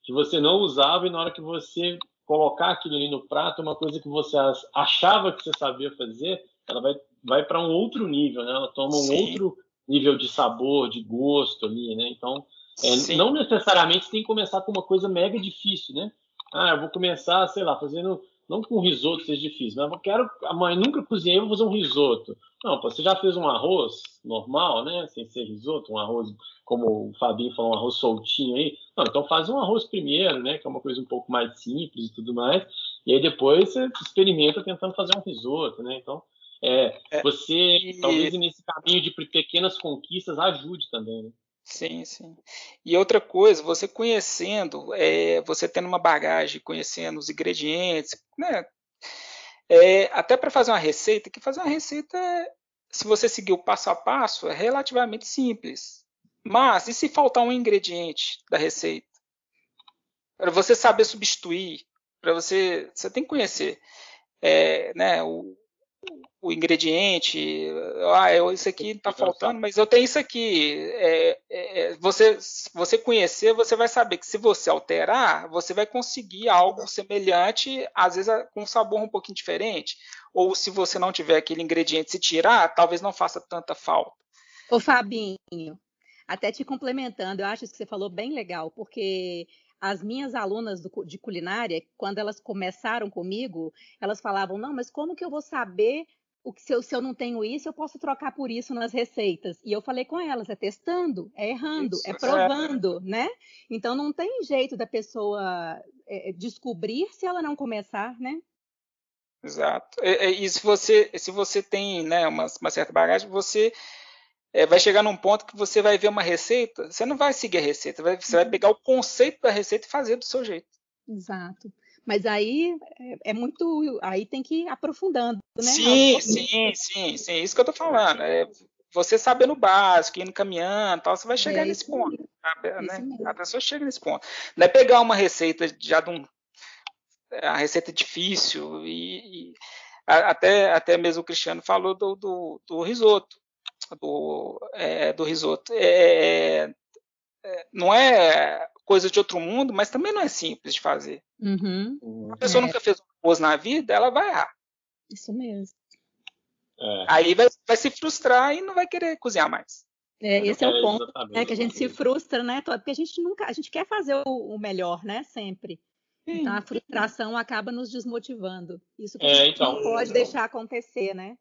que você não usava e na hora que você colocar aquilo ali no prato, uma coisa que você achava que você sabia fazer, ela vai, vai para um outro nível, né? Ela toma um Sim. outro nível de sabor, de gosto ali, né? Então, é, não necessariamente tem que começar com uma coisa mega difícil, né? Ah, eu vou começar, sei lá, fazendo não com risoto seja difícil, mas eu quero. A mãe nunca cozinhei, vou fazer um risoto. Não, você já fez um arroz normal, né? Sem ser risoto, um arroz, como o Fabinho falou, um arroz soltinho aí. Não, então faz um arroz primeiro, né? Que é uma coisa um pouco mais simples e tudo mais. E aí depois você experimenta tentando fazer um risoto, né? Então, é, é você, talvez nesse caminho de pequenas conquistas, ajude também, né? Sim, sim. E outra coisa, você conhecendo, é, você tendo uma bagagem, conhecendo os ingredientes, né? É, até para fazer uma receita, que fazer uma receita, se você seguir o passo a passo, é relativamente simples. Mas e se faltar um ingrediente da receita? Para você saber substituir, para você, você tem que conhecer, é, né? O ingrediente, ah, isso aqui está faltando, mas eu tenho isso aqui. É, é, é, você, você conhecer, você vai saber que se você alterar, você vai conseguir algo semelhante, às vezes com um sabor um pouquinho diferente. Ou se você não tiver aquele ingrediente, se tirar, talvez não faça tanta falta. Ô Fabinho, até te complementando, eu acho que você falou bem legal, porque as minhas alunas do, de culinária, quando elas começaram comigo, elas falavam: não, mas como que eu vou saber o que se eu, se eu não tenho isso, eu posso trocar por isso nas receitas. E eu falei com elas: é testando, é errando, isso, é, é. provando, é. né? Então não tem jeito da pessoa é, descobrir se ela não começar, né? Exato. E, e, se você se você tem né, uma, uma certa bagagem, você é, vai chegar num ponto que você vai ver uma receita, você não vai seguir a receita, vai, você vai uhum. pegar o conceito da receita e fazer do seu jeito. Exato. Mas aí é, é muito. Aí tem que ir aprofundando, né? Sim, sim, sim, sim. Isso que eu tô falando. É você sabendo o básico, indo caminhando tal, você vai chegar é nesse ponto. A, né? a, pessoa chega nesse ponto. Não é pegar uma receita já de um. A receita difícil e, e até, até mesmo o Cristiano falou do, do, do risoto do, é, do risoto. É, é, não é coisa de outro mundo, mas também não é simples de fazer. Uhum. A pessoa é. nunca fez um arroz na vida, ela vai errar. Isso mesmo. É. Aí vai, vai, se frustrar e não vai querer cozinhar mais. É, esse é, o ponto, né, que a gente se frustra, né? Porque a gente nunca, a gente quer fazer o, o melhor, né? Sempre. Sim. Então a frustração acaba nos desmotivando. Isso que a gente então, não pode deixar acontecer, né?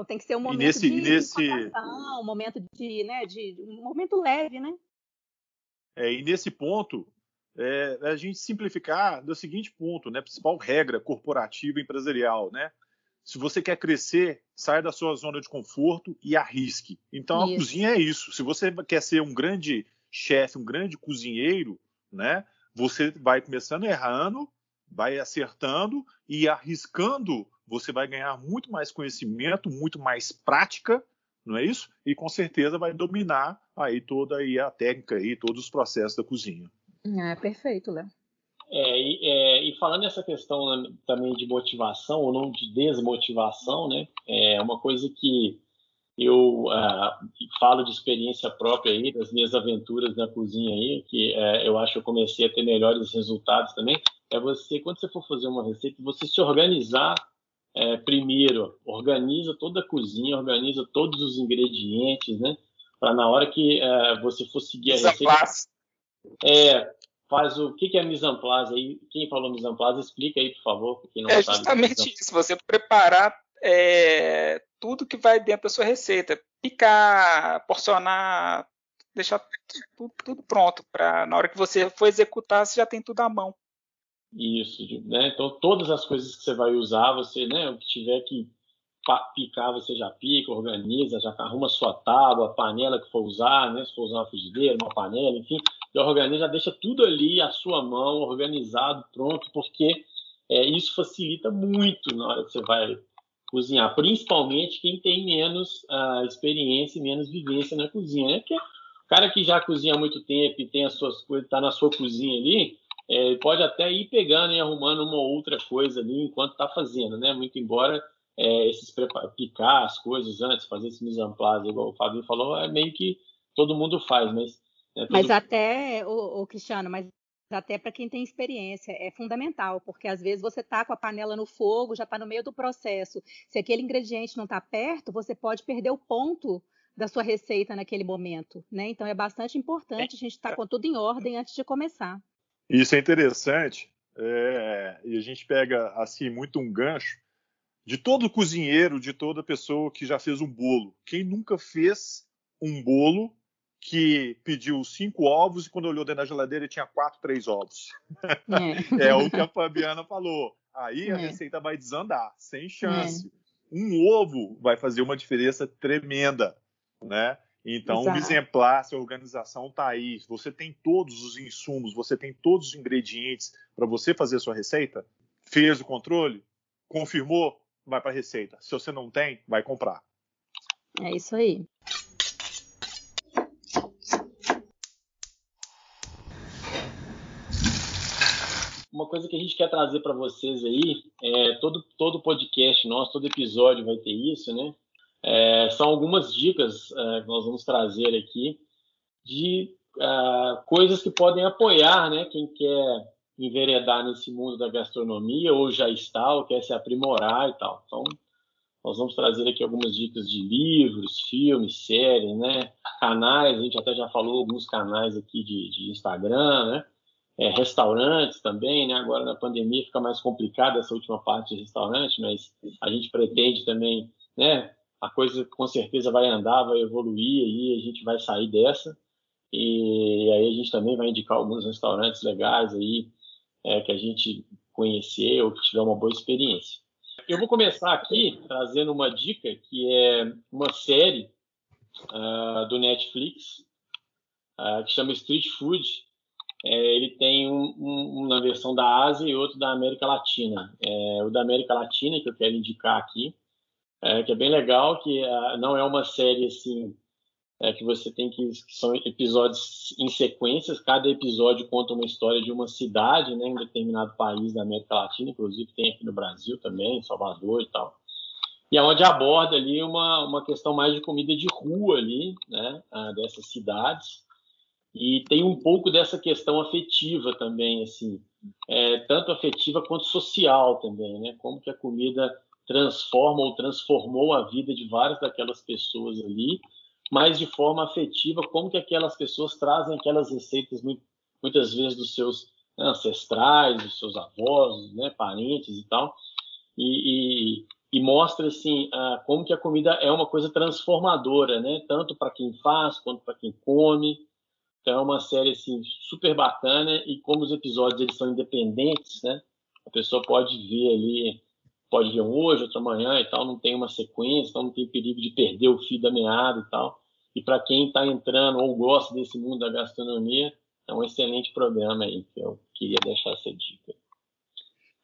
Então tem que ser um momento nesse, de nesse... um momento de, né, de um momento leve, né? É, e nesse ponto, é, a gente simplificar do seguinte ponto, né? Principal regra corporativa empresarial, né? Se você quer crescer, saia da sua zona de conforto e arrisque. Então isso. a cozinha é isso. Se você quer ser um grande chefe, um grande cozinheiro, né? Você vai começando errando, vai acertando e arriscando você vai ganhar muito mais conhecimento, muito mais prática, não é isso? E com certeza vai dominar aí toda aí a técnica e todos os processos da cozinha. É perfeito, Léo. É, e, é, e, falando nessa questão né, também de motivação ou não de desmotivação, né? É uma coisa que eu uh, falo de experiência própria aí, das minhas aventuras na cozinha aí, que uh, eu acho que eu comecei a ter melhores resultados também, é você, quando você for fazer uma receita, você se organizar é, primeiro, organiza toda a cozinha, organiza todos os ingredientes, né? Para na hora que é, você for seguir a receita. É, faz o, o que, que é mise en place aí? Quem falou mise en place, explica aí, por favor. Quem não é sabe justamente isso, você preparar é, tudo que vai dentro da sua receita. Picar, porcionar, deixar tudo, tudo pronto. para Na hora que você for executar, você já tem tudo à mão. Isso, né? Então todas as coisas que você vai usar, você, né, o que tiver que picar, você já pica, organiza, já arruma sua tábua, panela que for usar, né? Se for usar uma frigideira, uma panela, enfim, já organiza, já deixa tudo ali à sua mão, organizado, pronto, porque é, isso facilita muito na hora que você vai cozinhar, principalmente quem tem menos uh, experiência e menos vivência na cozinha, né? Porque o cara que já cozinha há muito tempo e tem as suas coisas, está na sua cozinha ali, é, pode até ir pegando e arrumando uma outra coisa ali enquanto está fazendo, né? Muito embora é, esses picar as coisas antes, fazer esse mise en place, igual o Fabinho falou, é meio que todo mundo faz, mas... É todo... Mas até, o, o Cristiano, mas até para quem tem experiência, é fundamental, porque às vezes você está com a panela no fogo, já está no meio do processo. Se aquele ingrediente não está perto, você pode perder o ponto da sua receita naquele momento, né? Então é bastante importante a gente estar tá com tudo em ordem antes de começar. Isso é interessante, é, e a gente pega assim muito um gancho de todo cozinheiro, de toda pessoa que já fez um bolo. Quem nunca fez um bolo que pediu cinco ovos e quando olhou dentro da geladeira tinha quatro, três ovos? É, *laughs* é o que a Fabiana falou. Aí a é. receita vai desandar, sem chance. É. Um ovo vai fazer uma diferença tremenda, né? Então, Exato. o exemplar, se a organização está aí, você tem todos os insumos, você tem todos os ingredientes para você fazer a sua receita, fez o controle, confirmou, vai para a receita. Se você não tem, vai comprar. É isso aí. Uma coisa que a gente quer trazer para vocês aí, é, todo, todo podcast nosso, todo episódio vai ter isso, né? É, são algumas dicas é, que nós vamos trazer aqui de é, coisas que podem apoiar né, quem quer enveredar nesse mundo da gastronomia ou já está ou quer se aprimorar e tal. Então, nós vamos trazer aqui algumas dicas de livros, filmes, séries, né, canais. A gente até já falou alguns canais aqui de, de Instagram, né? é, restaurantes também, né? Agora na pandemia fica mais complicada essa última parte de restaurante, mas a gente pretende também, né? A coisa com certeza vai andar, vai evoluir e a gente vai sair dessa. E aí a gente também vai indicar alguns restaurantes legais aí é, que a gente conhecer ou que tiver uma boa experiência. Eu vou começar aqui trazendo uma dica que é uma série uh, do Netflix uh, que chama Street Food é, ele tem um, um, uma versão da Ásia e outro da América Latina. É, o da América Latina, que eu quero indicar aqui, é, que é bem legal, que é, não é uma série assim é, que você tem que, que são episódios em sequências. Cada episódio conta uma história de uma cidade, né, em determinado país da América Latina, inclusive tem aqui no Brasil também, Salvador e tal. E é onde aborda ali uma, uma questão mais de comida de rua ali, né, dessas cidades e tem um pouco dessa questão afetiva também, assim, é, tanto afetiva quanto social também, né? Como que a comida transforma ou transformou a vida de várias daquelas pessoas ali, mas de forma afetiva, como que aquelas pessoas trazem aquelas receitas muitas vezes dos seus ancestrais, dos seus avós, né, parentes e tal, e, e, e mostra assim como que a comida é uma coisa transformadora, né, tanto para quem faz quanto para quem come. Então é uma série assim super bacana e como os episódios eles são independentes, né? A pessoa pode ver ali, pode ver um hoje, outro amanhã e tal, não tem uma sequência, então não tem perigo de perder o fio da meada e tal. E para quem está entrando ou gosta desse mundo da gastronomia, é um excelente programa aí que eu queria deixar essa dica.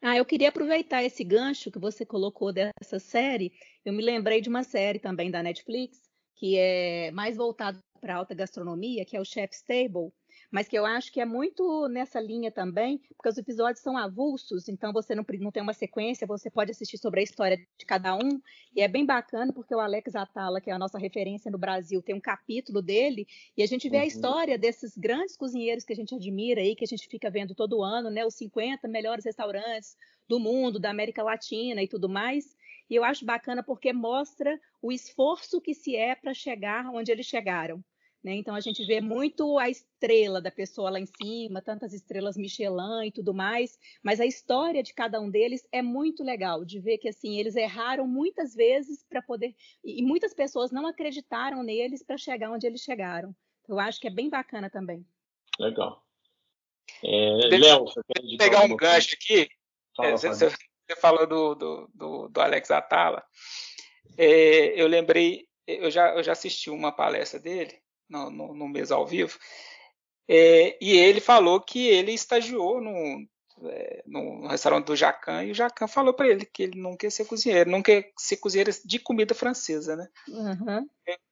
Ah, eu queria aproveitar esse gancho que você colocou dessa série. Eu me lembrei de uma série também da Netflix que é mais voltado para alta gastronomia, que é o Chef's Table, mas que eu acho que é muito nessa linha também, porque os episódios são avulsos, então você não, não tem uma sequência, você pode assistir sobre a história de cada um, e é bem bacana porque o Alex Atala, que é a nossa referência no Brasil, tem um capítulo dele, e a gente vê uhum. a história desses grandes cozinheiros que a gente admira aí, que a gente fica vendo todo ano, né, os 50 melhores restaurantes do mundo, da América Latina e tudo mais, e eu acho bacana porque mostra o esforço que se é para chegar onde eles chegaram. Né? Então a gente vê muito a estrela da pessoa lá em cima, tantas estrelas Michelin e tudo mais, mas a história de cada um deles é muito legal de ver que assim eles erraram muitas vezes para poder e muitas pessoas não acreditaram neles para chegar onde eles chegaram. Eu acho que é bem bacana também. Legal. É, Léo, você pegar um gancho aqui? Fala, é, você, você falou do, do, do, do Alex Atala, é, eu lembrei, eu já, eu já assisti uma palestra dele no, no, no mês ao vivo, é, e ele falou que ele estagiou no, é, no restaurante do Jacan e o Jacan falou para ele que ele não quer ser cozinheiro, não quer ser cozinheiro de comida francesa, né? Uhum.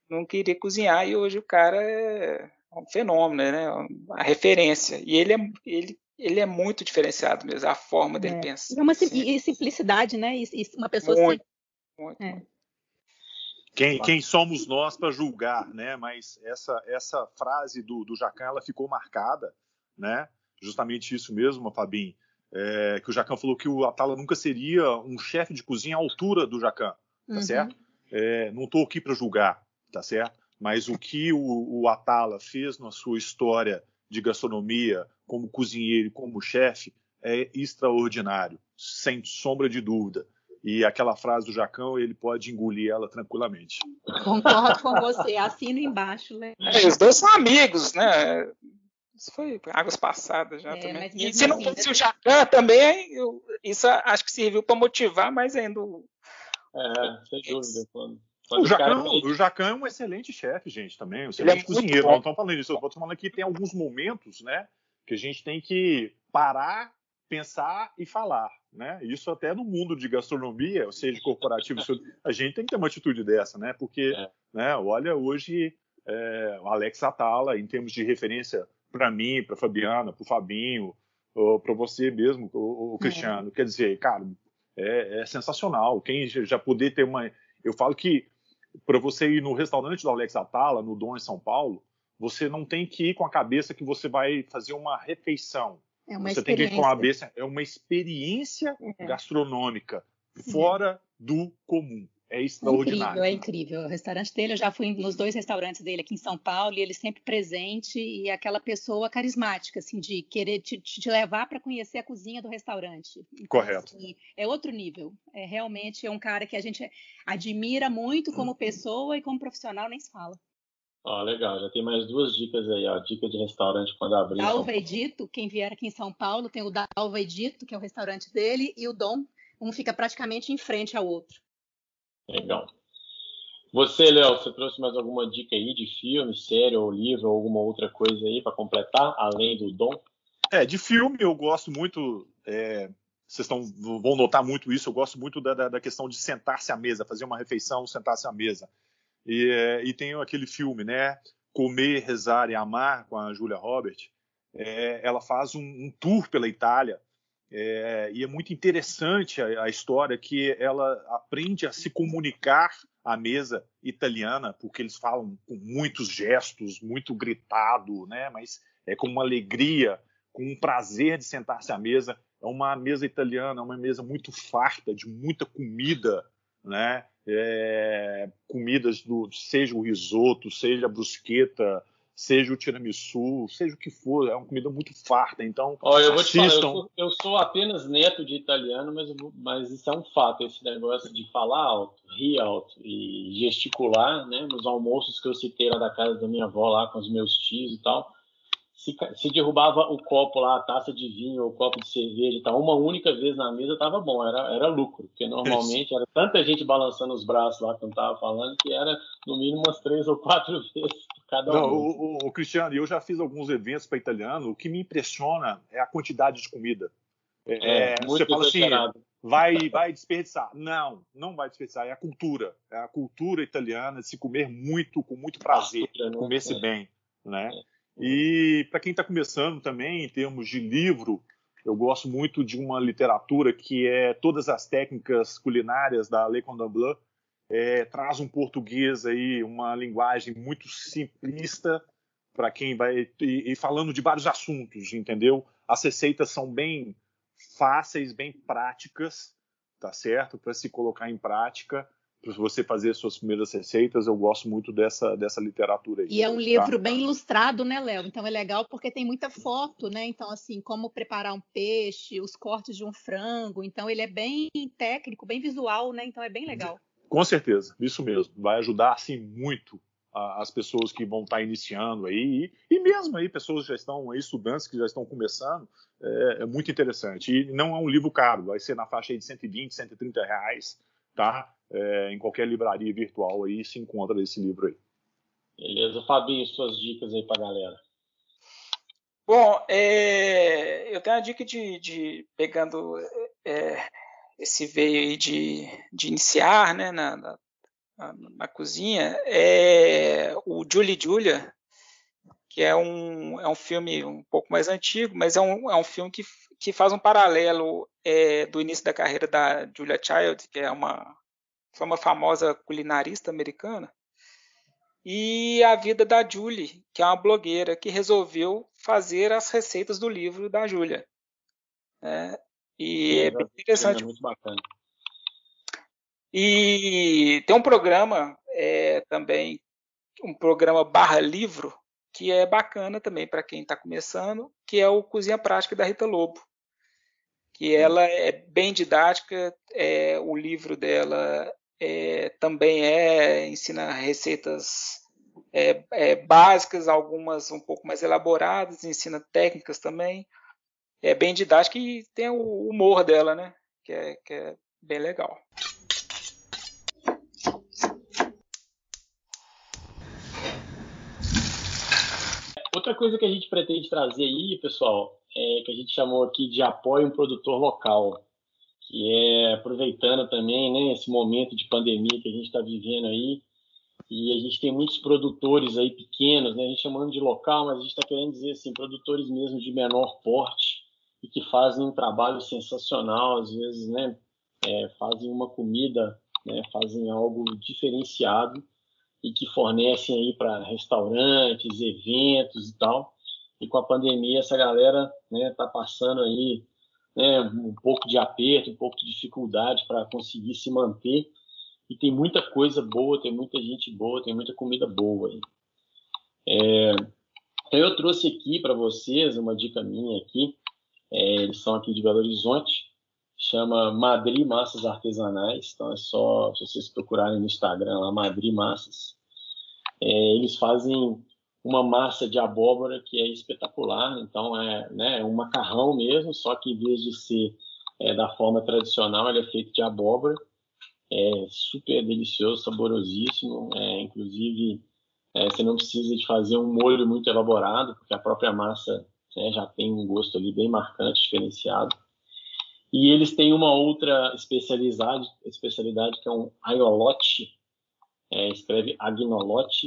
Não queria cozinhar e hoje o cara é um fenômeno, né? A referência. E ele, é, ele ele é muito diferenciado mesmo, a forma dele é. pensar. É uma sim. simplicidade, né? E, uma pessoa muito, assim. muito. É. Quem, quem, somos nós para julgar, né? Mas essa essa frase do, do Jacan ela ficou marcada, né? Justamente isso mesmo, Fabinho. É, que o Jacan falou que o Atala nunca seria um chefe de cozinha à altura do Jacan, tá uhum. certo? É, não estou aqui para julgar, tá certo? Mas o que o, o Atala fez na sua história de gastronomia, como cozinheiro, como chefe, é extraordinário, sem sombra de dúvida. E aquela frase do Jacão, ele pode engolir ela tranquilamente. Concordo com você, assino embaixo. Né? É, os dois são amigos, né? Isso foi águas passadas já é, também. E se não assim, fosse né? o Jacan também, eu, isso acho que serviu para motivar mais ainda o. É, sem dúvida. Quando o Jacan, o Jacan é um excelente chefe, gente, também. Um excelente é cozinheiro. Não estamos falando isso. Eu estou falando que tem alguns momentos, né? Que a gente tem que parar, pensar e falar. Né? Isso até no mundo de gastronomia, ou seja, corporativo, a gente tem que ter uma atitude dessa, né? Porque, é. né, olha, hoje é, o Alex Atala, em termos de referência para mim, para Fabiana, para o Fabinho, para você mesmo, o, o Cristiano, é. quer dizer, cara, é, é, sensacional. Quem já poder ter uma. Eu falo que para você ir no restaurante do Alex Atala, no Dom em São Paulo, você não tem que ir com a cabeça que você vai fazer uma refeição. É uma você tem que ir com a cabeça, é uma experiência é. gastronômica fora do comum. é extraordinário. É incrível, é incrível. O restaurante dele, eu já fui nos dois restaurantes dele aqui em São Paulo e ele sempre presente e aquela pessoa carismática, assim, de querer te, te levar para conhecer a cozinha do restaurante. Então, Correto. Assim, é outro nível. É realmente é um cara que a gente admira muito como pessoa e como profissional nem se fala. Ó, legal, já tem mais duas dicas aí, ó. Dica de restaurante quando abrir. Dalva Edito, quem vier aqui em São Paulo, tem o Dalva Edito, que é o restaurante dele, e o Dom, um fica praticamente em frente ao outro. Legal. Você, Léo, você trouxe mais alguma dica aí de filme, série ou livro ou alguma outra coisa aí para completar, além do Dom? É, de filme eu gosto muito. É, vocês estão, vão notar muito isso. Eu gosto muito da, da, da questão de sentar-se à mesa, fazer uma refeição, sentar-se à mesa. E, é, e tem aquele filme, né? Comer, Rezar e Amar, com a Julia Roberts. É, ela faz um, um, tour pela Itália é, e é muito interessante a, a, história que ela aprende a se comunicar à mesa italiana, porque eles falam com muitos gestos, muito gritado, né? Mas é com uma alegria, com um prazer de sentar-se à mesa. É uma mesa italiana, é uma mesa muito farta, de muita comida, né? É, comidas do seja o risoto, seja a brusqueta, seja o tiramisu, seja o que for, é uma comida muito farta. Então, Olha, eu vou assistam. te falar, eu sou, eu sou, apenas neto de italiano, mas, mas isso é um fato, esse negócio de falar alto, rir alto e gesticular, né? Nos almoços que eu citei lá da casa da minha avó, lá com os meus tios e tal se, se, derrubava o copo lá, a taça de vinho, o copo de cerveja e tal, uma única vez na mesa tava bom, era, era lucro, porque normalmente era tanta gente balançando os braços lá quando tava falando que era no mínimo umas três ou quatro *laughs* vezes cada um. Não, o, o, o, Cristiano, eu já fiz alguns eventos para italiano, o que me impressiona é a quantidade de comida. É, é, você fala assim, vai, *laughs* vai desperdiçar. Não, não vai desperdiçar, é a cultura, é a cultura italiana de se comer muito, com muito prazer, né? comer-se é. bem, né? É. E para quem está começando também, em termos de livro, eu gosto muito de uma literatura que é todas as técnicas culinárias da Le Cordon Bleu, é, traz um português aí, uma linguagem muito simplista para quem vai e, e, falando de vários assuntos, entendeu? As receitas são bem fáceis, bem práticas, tá certo? Para se colocar em prática para você fazer suas primeiras receitas, eu gosto muito dessa, dessa literatura aí. E é um livro tá? bem ilustrado, né, Léo? Então é legal porque tem muita foto, né? Então, assim, como preparar um peixe, os cortes de um frango. Então, ele é bem técnico, bem visual, né? Então é bem legal. Com certeza, isso mesmo. Vai ajudar, assim, muito as pessoas que vão estar iniciando aí, e, e, mesmo aí pessoas que já estão aí, estudantes que já estão começando, é, é, muito interessante. E não é um livro caro, vai ser na faixa aí de 120, 130 reais, tá? É, em qualquer livraria virtual aí se encontra esse livro aí. Beleza, Fabinho, suas dicas aí para galera. Bom, é, eu tenho a dica de, de pegando é, esse veio aí de, de iniciar né, na, na, na, cozinha, é o Julie Julia, que é um, é um filme um pouco mais antigo, mas é um, é um filme que, que faz um paralelo é, do início da carreira da Julia Child, que é uma foi uma famosa culinarista americana, e a vida da Julie, que é uma blogueira que resolveu fazer as receitas do livro da Julia. É, e é, é bem interessante. É muito bacana. E tem um programa é, também, um programa barra livro, que é bacana também para quem está começando, que é o Cozinha Prática da Rita Lobo. Que ela é bem didática, é, o livro dela é, também é ensina receitas é, é, básicas, algumas um pouco mais elaboradas, ensina técnicas também. É bem didática e tem o humor dela, né? Que é, que é bem legal. Outra coisa que a gente pretende trazer aí, pessoal, é que a gente chamou aqui de apoio um produtor local que é aproveitando também né, esse momento de pandemia que a gente está vivendo aí, e a gente tem muitos produtores aí pequenos, né, a gente chamando de local, mas a gente está querendo dizer assim, produtores mesmo de menor porte e que fazem um trabalho sensacional, às vezes, né, é, fazem uma comida, né, fazem algo diferenciado e que fornecem aí para restaurantes, eventos e tal. E com a pandemia essa galera está né, passando aí né, um pouco de aperto, um pouco de dificuldade para conseguir se manter. e tem muita coisa boa, tem muita gente boa, tem muita comida boa aí. É, então eu trouxe aqui para vocês uma dica minha aqui. É, eles são aqui de Belo Horizonte, chama Madri Massas Artesanais. Então é só se vocês procurarem no Instagram lá, Madri Massas. É, eles fazem uma massa de abóbora que é espetacular. Então é, né, é um macarrão mesmo, só que em vez de ser é, da forma tradicional, ele é feito de abóbora. É super delicioso, saborosíssimo. É, inclusive, é, você não precisa de fazer um molho muito elaborado, porque a própria massa né, já tem um gosto ali bem marcante, diferenciado. E eles têm uma outra especialidade, especialidade que é um aiolote, é, escreve agnolote,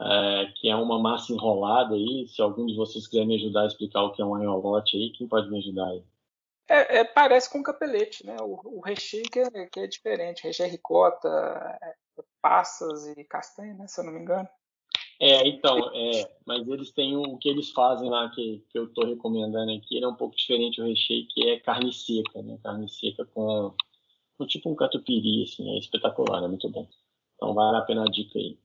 é, que é uma massa enrolada aí. Se algum de vocês quiser me ajudar a explicar o que é um aiolote aí, quem pode me ajudar aí? É, é, parece com capelete, né? O, o recheio que é, que é diferente. Recheio é ricota, é, passas e castanha, né? Se eu não me engano. É, então, é, mas eles têm o, o que eles fazem lá, que, que eu estou recomendando aqui, ele é um pouco diferente o recheio, que é carne seca, né? Carne seca com, com tipo um catupiry, assim, é espetacular, é muito bom. Então vale a pena a dica aí.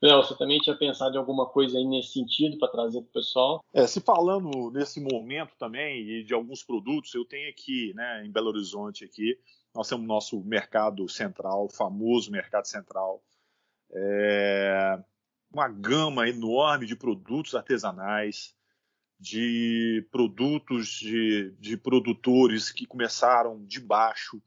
Léo, você também tinha pensado em alguma coisa aí nesse sentido para trazer para o pessoal? É, se falando nesse momento também e de alguns produtos, eu tenho aqui, né, em Belo Horizonte aqui, nós temos nosso mercado central, famoso mercado central, é, uma gama enorme de produtos artesanais, de produtos de, de produtores que começaram de baixo,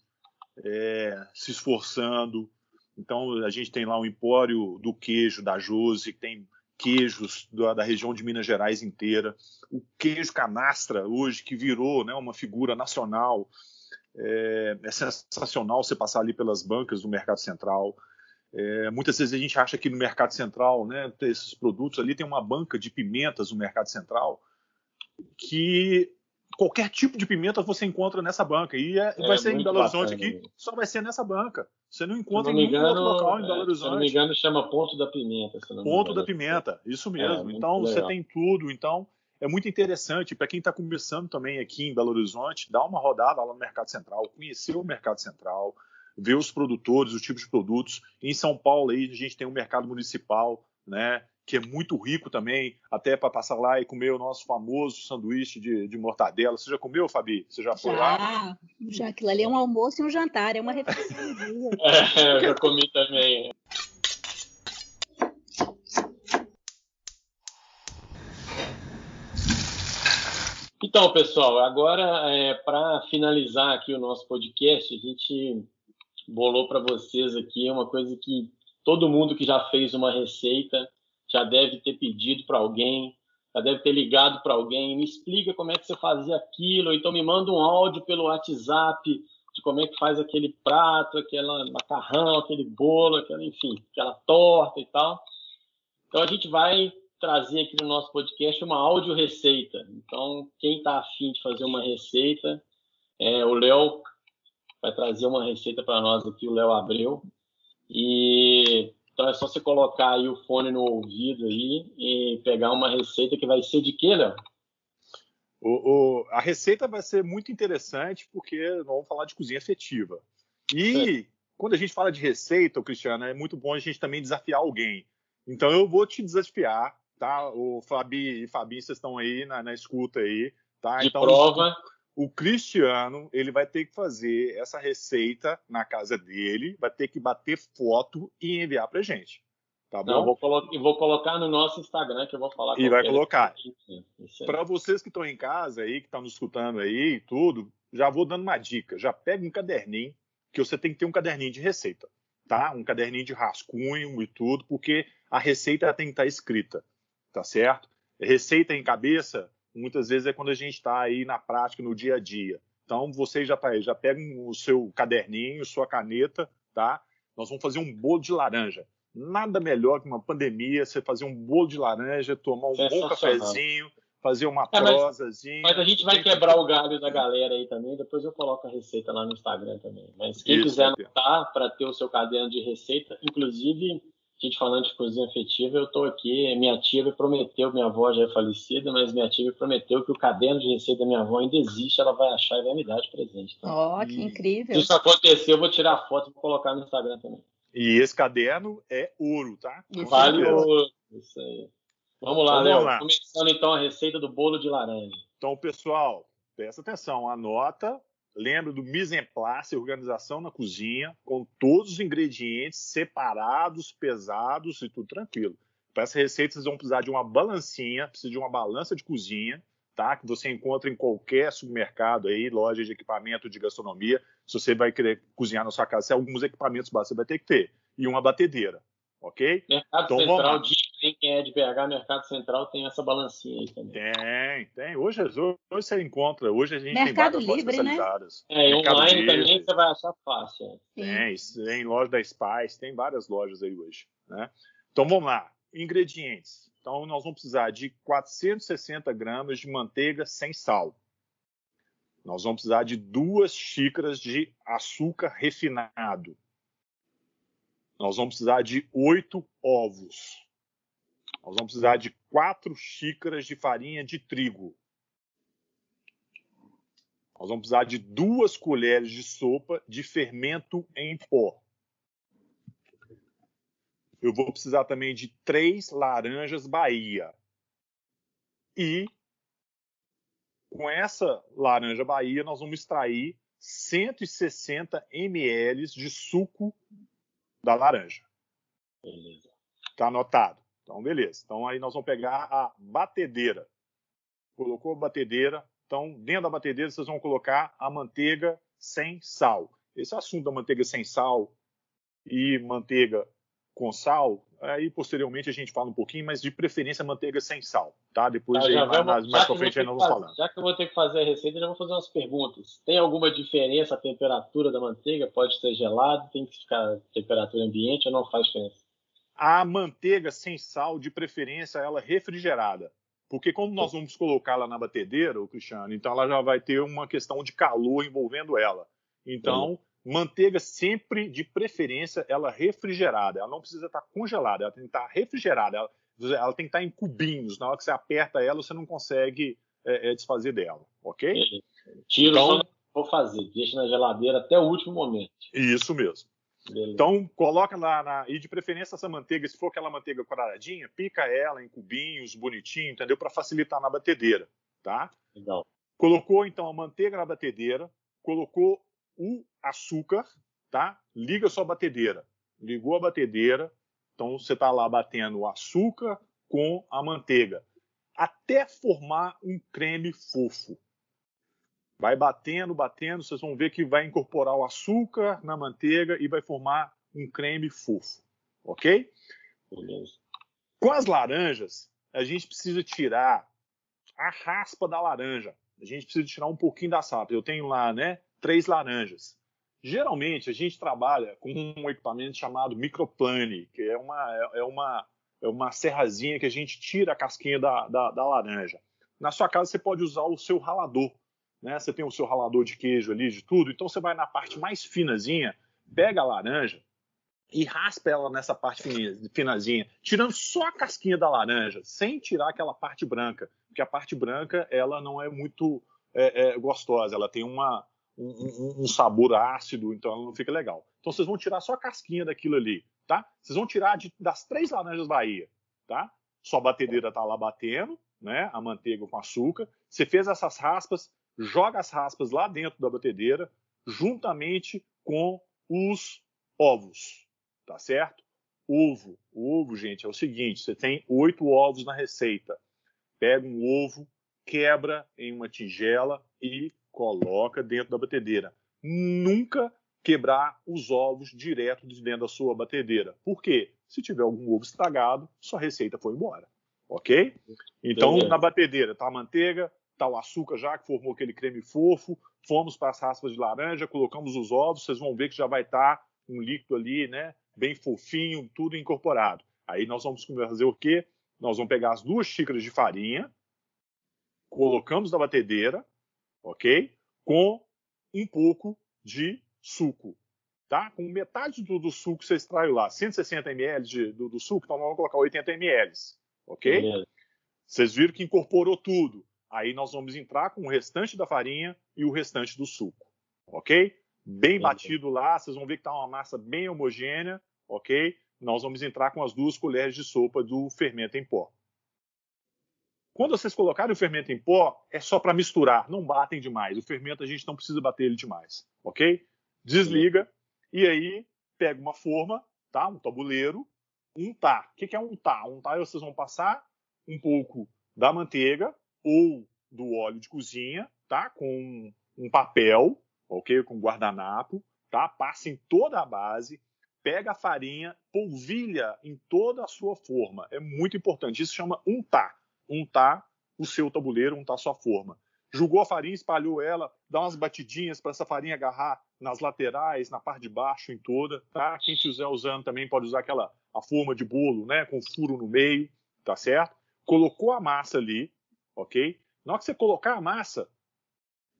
é, se esforçando. Então, a gente tem lá o Empório do Queijo da Jose, que tem queijos da, da, região de Minas Gerais inteira. O queijo canastra, hoje, que virou né, uma figura nacional. É, é sensacional você passar ali pelas bancas do Mercado Central. É, muitas vezes a gente acha que no Mercado Central, né, esses produtos ali, tem uma banca de pimentas no Mercado Central que qualquer tipo de pimenta você encontra nessa banca. E é, é vai ser em Belo Horizonte aqui, só vai ser nessa banca. Você não encontra não em nenhum engano, outro local em Belo Horizonte. É, se não me engano, chama Ponto da Pimenta. Ponto da Pimenta, isso é, mesmo. então você tem tudo. Então é muito interessante. Para quem está começando também aqui em Belo Horizonte, dá uma rodada lá no Mercado Central, conhecer o Mercado Central ver os produtores, os tipos de produtos. Em São Paulo aí a gente tem um mercado municipal, né, que é muito rico também, até para passar lá e comer o nosso famoso sanduíche de, de mortadela. Você já comeu, Fabi? Você já foi já, lá? Já, aquilo ali é um almoço e um jantar, é uma refeição do dia. *laughs* é, eu já comi também. Então, pessoal, agora é, para finalizar aqui o nosso podcast, a gente bolou para vocês aqui uma coisa que todo mundo que já fez uma receita já deve ter pedido para alguém, já deve ter ligado para alguém, me explica como é que você fazia aquilo, então me manda um áudio pelo WhatsApp de como é que faz aquele prato, aquele macarrão, aquele bolo, aquela, enfim, aquela torta e tal. Então a gente vai trazer aqui no nosso podcast uma áudio receita. Então quem está afim de fazer uma receita, é, o Léo vai trazer uma receita para nós aqui, o Léo Abreu. E então é só você colocar aí o fone no ouvido aí e pegar uma receita que vai ser de quê, Léo? O, o, a receita vai ser muito interessante porque nós vamos falar de cozinha afetiva. E é. quando a gente fala de receita, Cristiano, é muito bom a gente também desafiar alguém. Então eu vou te desafiar, tá? O Fabi e Fabinho, vocês estão aí na, na escuta aí, tá? De então, prova o Cristiano ele vai ter que fazer essa receita na casa dele, vai ter que bater foto e enviar para gente. Tá bom? Não, vou, colo vou colocar no nosso Instagram que eu vou falar. E vai colocar. Para vocês que estão em casa aí, que estão nos escutando aí e tudo, já vou dando uma dica. Já pega um caderninho, que você tem que ter um caderninho de receita, tá? Um caderninho de rascunho e tudo, porque a receita tem que estar escrita, tá certo? Receita em cabeça muitas vezes é quando a gente está aí na prática, no dia a dia. Então, vocês já, tá, já pegam o seu caderninho, sua caneta, tá? Nós vamos fazer um bolo de laranja. Nada melhor que uma pandemia, você fazer um bolo de laranja, tomar um bom cafezinho, fazer uma é, prosazinha. Mas, a gente vai quebrar o galho da galera aí também, depois eu coloco a receita lá no Instagram também. Mas quem Isso, quiser anotar para ter o seu caderno de receita, inclusive gente falando de cozinha afetiva, eu estou aqui, minha tia prometeu, minha avó já é falecida, mas minha tia prometeu que o caderno de receita da minha avó ainda existe, ela vai achar e vai me dar de presente. Ó, oh, que incrível. Se isso acontecer, eu vou tirar a foto e vou colocar no Instagram também. E esse caderno é ouro, tá? Isso vale ouro. Isso aí. Vamos lá, então, Léo. Começando então a receita do bolo de laranja. Então, pessoal, presta atenção, anota Lembra do mise en place, organização na cozinha, com todos os ingredientes separados, pesados e tudo tranquilo. Para essa receita, vocês vão precisar de uma balancinha, precisa de uma balança de cozinha, tá? Que você encontra em qualquer supermercado aí, loja de equipamento de gastronomia. Se você vai querer cozinhar na sua casa, se alguns equipamentos você vai ter que ter. E uma batedeira, ok? Mercado então, Central, de quem é de BH, Mercado Central tem essa balancinha aí também. Tem, tem. Hoje, hoje você encontra, hoje a gente Mercado tem várias Livre, lojas né? especializadas. Né? É, Mercado online Livre. também você vai achar fácil. Tem, tem loja da Spice, tem várias lojas aí hoje. Né? Então vamos lá. Ingredientes. Então nós vamos precisar de 460 gramas de manteiga sem sal. Nós vamos precisar de duas xícaras de açúcar refinado. Nós vamos precisar de oito ovos. Nós vamos precisar de quatro xícaras de farinha de trigo. Nós vamos precisar de duas colheres de sopa de fermento em pó. Eu vou precisar também de três laranjas Bahia. E com essa laranja Bahia, nós vamos extrair 160 ml de suco da laranja. Beleza. Tá anotado. Então, beleza. Então, aí nós vamos pegar a batedeira. Colocou a batedeira. Então, dentro da batedeira, vocês vão colocar a manteiga sem sal. Esse assunto da manteiga sem sal e manteiga com sal, aí posteriormente a gente fala um pouquinho, mas de preferência manteiga sem sal, tá? Depois tá, aí, mais, mais, mais pra frente aí nós vamos falar. Já que eu vou ter que fazer a receita, já vou fazer umas perguntas. Tem alguma diferença a temperatura da manteiga? Pode ser gelado, tem que ficar temperatura ambiente ou não faz diferença? a manteiga sem sal, de preferência ela refrigerada. Porque como nós vamos colocá-la na batedeira, o Cristiano, então ela já vai ter uma questão de calor envolvendo ela. Então, manteiga sempre, de preferência, ela refrigerada. Ela não precisa estar congelada, ela tem que estar refrigerada. Ela, ela tem que estar em cubinhos. Na hora que você aperta ela, você não consegue é, é, desfazer dela, ok? Tiro então, vou fazer, deixa na geladeira até o último momento. Isso mesmo. Beleza. Então, coloca lá na. E de preferência essa manteiga, se for aquela manteiga quadradinha, pica ela em cubinhos, bonitinho, entendeu? Para facilitar na batedeira, tá? Legal. Colocou então a manteiga na batedeira, colocou o açúcar, tá? Liga sua batedeira. Ligou a batedeira, então você está lá batendo o açúcar com a manteiga, até formar um creme fofo. Vai batendo, batendo, vocês vão ver que vai incorporar o açúcar na manteiga e vai formar um creme fofo. Ok? Beleza. Com as laranjas, a gente precisa tirar a raspa da laranja. A gente precisa tirar um pouquinho da sapa. Eu tenho lá, né, três laranjas. Geralmente a gente trabalha com um equipamento chamado microplane, que é uma, é uma, é uma serrazinha que a gente tira a casquinha da, da, da laranja. Na sua casa você pode usar o seu ralador né? Você tem o seu ralador de queijo ali, de tudo. Então você vai na parte mais finazinha, pega a laranja e raspa ela nessa parte finazinha, tirando só a casquinha da laranja, sem tirar aquela parte branca, porque a parte branca ela não é muito é, é, gostosa, ela tem uma, um, um, sabor ácido, então ela não fica legal. Então vocês vão tirar só a casquinha daquilo ali, tá? Vocês vão tirar de, das três laranjas Bahia, tá? Sua batedeira tá lá batendo, né? A manteiga com açúcar. Você fez essas raspas, joga as raspas lá dentro da batedeira, juntamente com os ovos, tá certo? Ovo, ovo, gente, é o seguinte: você tem oito ovos na receita. Pega um ovo, quebra em uma tigela e coloca dentro da batedeira. Nunca quebrar os ovos direto de dentro da sua batedeira. Por quê? Se tiver algum ovo estragado, sua receita foi embora. Ok? Então, na batedeira tá a manteiga, tá o açúcar já, que formou aquele creme fofo, fomos para as raspas de laranja, colocamos os ovos, vocês vão ver que já vai estar tá um líquido ali, né, bem fofinho, tudo incorporado. Aí nós vamos fazer o quê? Nós vamos pegar as duas xícaras de farinha, colocamos na batedeira, ok? Com um pouco de suco, tá? Com metade do, do suco que você extraiu lá, 160 ml de, do, do, suco, então vamos colocar 80 ml, ok? Vocês viram que incorporou tudo. Aí nós vamos entrar com o restante da farinha e o restante do suco, ok? Bem batido lá, vocês vão ver que está uma massa bem homogênea, ok? Nós vamos entrar com as duas colheres de sopa do fermento em pó. Quando vocês colocarem o fermento em pó, é só para misturar, não batem demais. O fermento a gente não precisa bater ele demais, ok? Desliga e aí pega uma forma, tá? Um tabuleiro, untar. O que é untar? Untar vocês vão passar um pouco da manteiga ou do óleo de cozinha, tá? Com um papel, ok? Com guardanapo, tá? Passa em toda a base, pega a farinha, polvilha em toda a sua forma. É muito importante. Isso chama untar untar o seu tabuleiro, untar a sua forma. Jogou a farinha, espalhou ela, dá umas batidinhas para essa farinha agarrar nas laterais, na parte de baixo, em toda, tá? Quem estiver usando também pode usar aquela a forma de bolo, né, com furo no meio, tá certo? Colocou a massa ali, ok? Na hora que você colocar a massa,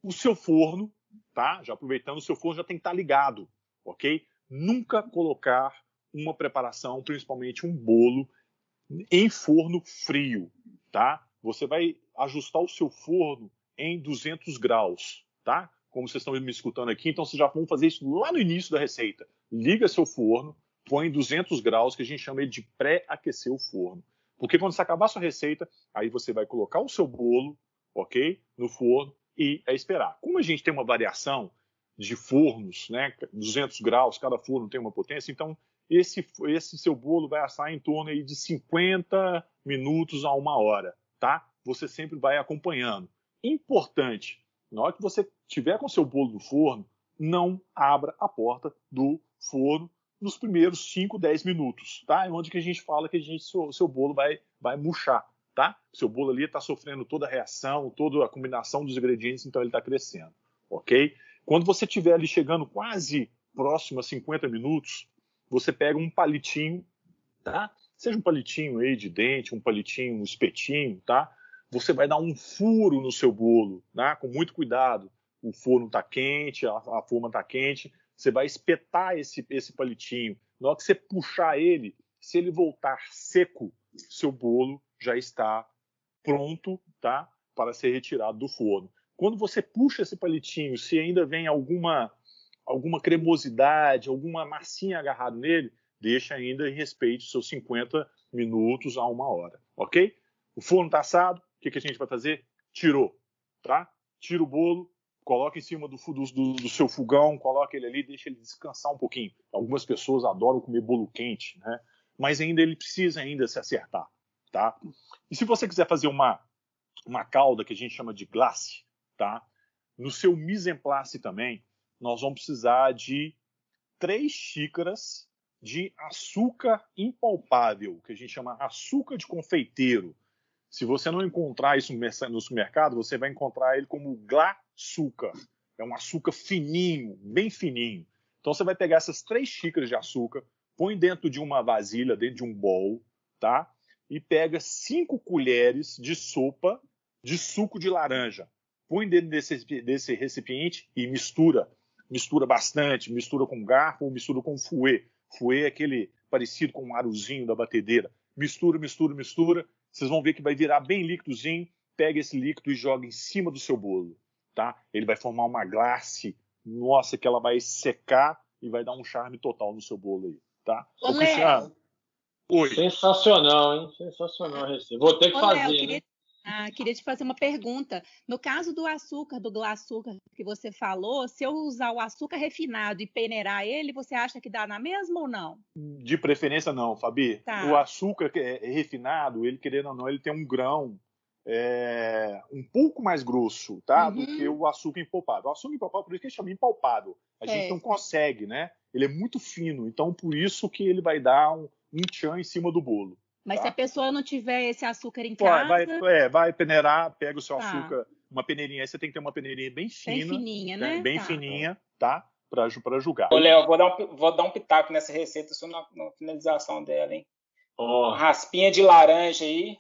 o seu forno, tá? Já aproveitando, o seu forno já tem que estar tá ligado, ok? Nunca colocar uma preparação, principalmente um bolo, em forno frio, tá? Você vai ajustar o seu forno em 200 graus, tá? Como vocês estão me escutando aqui, então vocês já vão fazer isso lá no início da receita. Liga seu forno, põe em 200 graus, que a gente chama de pré-aquecer o forno. Porque quando você acabar sua receita, aí você vai colocar o seu bolo, ok? No forno e é esperar. Como a gente tem uma variação de fornos, né? 200 graus, cada forno tem uma potência, então esse, esse seu bolo vai assar em torno de 50 minutos a uma hora, tá? Você sempre vai acompanhando. Importante, na hora que você tiver com seu bolo no forno, não abra a porta do forno nos primeiros 5, 10 minutos, tá? É onde que a gente fala que a gente, seu, seu bolo vai, vai murchar, tá? Seu bolo ali está sofrendo toda a reação, toda a combinação dos ingredientes, então ele está crescendo, ok? Quando você estiver ali chegando quase próximo a 50 minutos, você pega um palitinho, tá? Seja um palitinho aí de dente, um palitinho, um espetinho, tá? Você vai dar um furo no seu bolo, tá? Com muito cuidado. O forno está quente, a, a forma está quente. Você vai espetar esse, esse palitinho. Na hora que você puxar ele, se ele voltar seco, seu bolo já está pronto, tá? Para ser retirado do forno. Quando você puxa esse palitinho, se ainda vem alguma alguma cremosidade, alguma massinha agarrado nele, deixa ainda em respeito seus 50 minutos a uma hora, ok? O forno está assado, o que, que, a gente vai fazer? Tirou, tá? Tira o bolo, coloca em cima do, do, do, seu fogão, coloca ele ali, deixa ele descansar um pouquinho. Algumas pessoas adoram comer bolo quente, né? Mas ainda ele precisa ainda se acertar, tá? E se você quiser fazer uma uma calda que a gente chama de glace, tá? No seu mise en place também, nós vamos precisar de três xícaras de açúcar impalpável, que a gente chama açúcar de confeiteiro. Se você não encontrar isso no supermercado, você vai encontrar ele como glaçúcar. É um açúcar fininho, bem fininho. Então você vai pegar essas três xícaras de açúcar, põe dentro de uma vasilha, dentro de um bowl, tá? E pega cinco colheres de sopa de suco de laranja. Põe dentro desse, desse recipiente e mistura mistura bastante, mistura com garfo ou mistura com fouet. Fouet é aquele parecido com um aruzinho da batedeira. Mistura, mistura, mistura. Vocês vão ver que vai virar bem líquidozinho. Pega esse líquido e joga em cima do seu bolo, tá? Ele vai formar uma glace. Nossa, que ela vai secar e vai dar um charme total no seu bolo aí, tá? Ô, Ô Cristiano. Oi. Sensacional, hein? Sensacional a receita. Vou ter que Ô, fazer, Léo, queria... Ah, queria te fazer uma pergunta. No caso do açúcar, do glaçúcar que você falou, se eu usar o açúcar refinado e peneirar ele, você acha que dá na mesma ou não? De preferência não, Fabi. Tá. O açúcar é refinado, ele querendo ou não, ele tem um grão é, um pouco mais grosso, tá? Uhum. Do que o açúcar empalpado. O açúcar empalpado, por isso que ele chama empalpado. A é. gente não consegue, né? Ele é muito fino, então por isso que ele vai dar um, um tchan em cima do bolo. Mas tá? se a pessoa não tiver esse açúcar em Pô, casa. Vai, é, vai peneirar, pega o seu tá. açúcar, uma peneirinha. Aí você tem que ter uma peneirinha bem fina. Bem fininha, né? né? Bem tá. fininha, tá? Pra, pra julgar. Ô, Léo, vou dar, um, vou dar um pitaco nessa receita só na, na finalização dela, hein? Oh. Raspinha de laranja aí,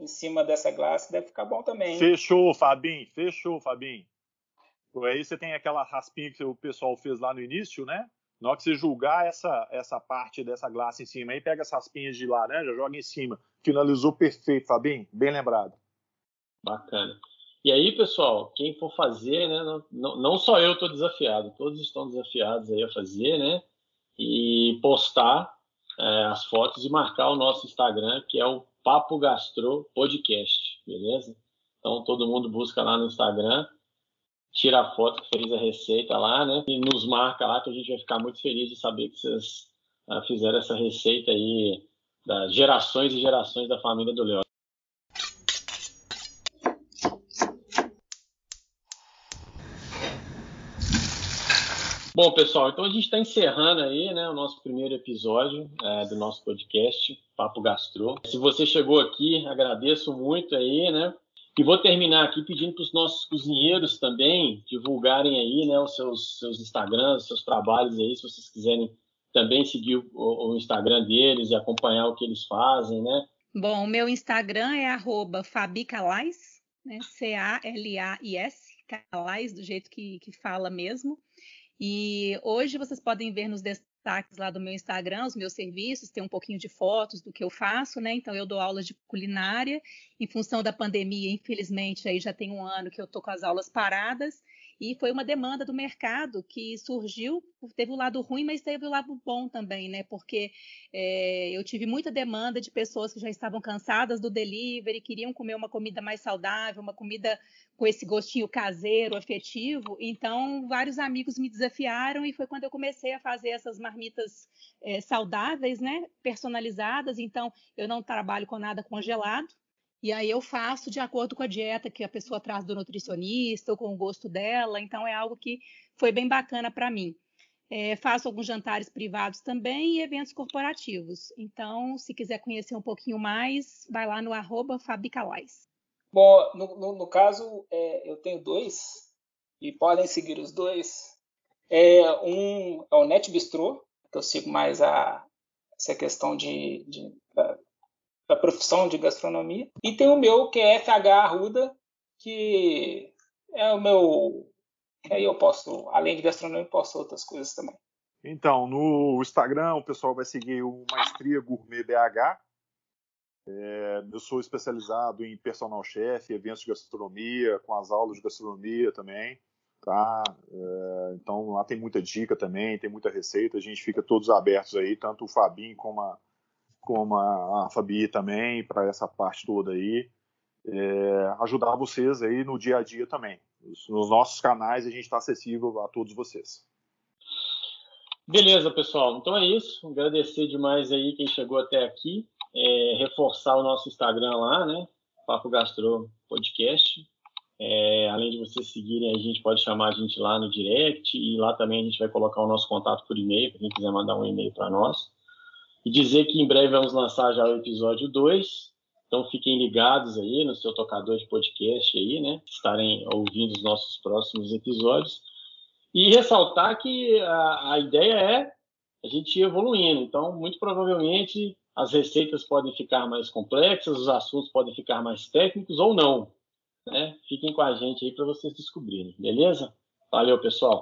em cima dessa glace, deve ficar bom também. Hein? Fechou, Fabinho. Fechou, Fabinho. Aí você tem aquela raspinha que o pessoal fez lá no início, né? Na hora que você julgar essa, essa parte dessa glace em cima aí, pega essas pinhas de laranja, joga em cima. Finalizou perfeito, Fabinho? Bem lembrado. Bacana. E aí, pessoal, quem for fazer, né? Não, não só eu estou desafiado, todos estão desafiados aí a fazer, né? E postar é, as fotos e marcar o nosso Instagram, que é o Papo Gastro Podcast, beleza? Então todo mundo busca lá no Instagram, tira a foto que fez a receita lá, né? E nos marca lá que a gente vai ficar muito feliz de saber que vocês uh, fizeram essa receita aí das gerações e gerações da família do Leão. Bom, pessoal, então a gente está encerrando aí né, o nosso primeiro episódio é, do nosso podcast, Papo Gastro. Se você chegou aqui, agradeço muito aí, né? E vou terminar aqui pedindo para os nossos cozinheiros também divulgarem aí né, os seus, seus Instagrams, seus trabalhos aí, se vocês quiserem também seguir o, o Instagram deles e acompanhar o que eles fazem, né? Bom, o meu Instagram é arroba fabicalais, né? C-A-L-A-I-S, Calais, do jeito que, que fala mesmo. E hoje vocês podem ver nos destaques lá do meu Instagram os meus serviços, tem um pouquinho de fotos do que eu faço, né? Então eu dou aulas de culinária. Em função da pandemia, infelizmente, aí já tem um ano que eu tô com as aulas paradas. E foi uma demanda do mercado que surgiu, teve o lado ruim, mas teve o lado bom também, né? Porque é, eu tive muita demanda de pessoas que já estavam cansadas do delivery, queriam comer uma comida mais saudável, uma comida com esse gostinho caseiro, afetivo. Então, vários amigos me desafiaram e foi quando eu comecei a fazer essas marmitas é, saudáveis, né? Personalizadas. Então, eu não trabalho com nada congelado. E aí eu faço de acordo com a dieta que a pessoa traz do nutricionista ou com o gosto dela. Então é algo que foi bem bacana para mim. É, faço alguns jantares privados também e eventos corporativos. Então, se quiser conhecer um pouquinho mais, vai lá no arroba Fabicalais. Bom, no, no, no caso, é, eu tenho dois e podem seguir os dois. É, um é o Net Bistro, que eu sigo mais a, essa questão de, de da profissão de gastronomia. E tem o meu, que é FH Arruda, que é o meu. Aí eu posso, além de gastronomia, posso outras coisas também. Então, no Instagram, o pessoal vai seguir o Maestria Gourmet BH. É, eu sou especializado em personal chef, eventos de gastronomia, com as aulas de gastronomia também. Tá? É, então lá tem muita dica também, tem muita receita. A gente fica todos abertos aí, tanto o Fabinho como a, como a, a Fabi também, para essa parte toda aí, é, ajudar vocês aí no dia a dia também. Nos nossos canais a gente está acessível a todos vocês. Beleza, pessoal. Então é isso. Agradecer demais aí quem chegou até aqui. É, reforçar o nosso Instagram lá, né? Papo Gastro Podcast. É, além de vocês seguirem, a gente pode chamar a gente lá no direct e lá também a gente vai colocar o nosso contato por e-mail, para quem quiser mandar um e-mail para nós. E dizer que em breve vamos lançar já o episódio 2. Então fiquem ligados aí no seu tocador de podcast aí, né? Estarem ouvindo os nossos próximos episódios. E ressaltar que a, a ideia é a gente ir evoluindo. Então, muito provavelmente as receitas podem ficar mais complexas, os assuntos podem ficar mais técnicos ou não. Né? Fiquem com a gente aí para vocês descobrirem, beleza? Valeu, pessoal.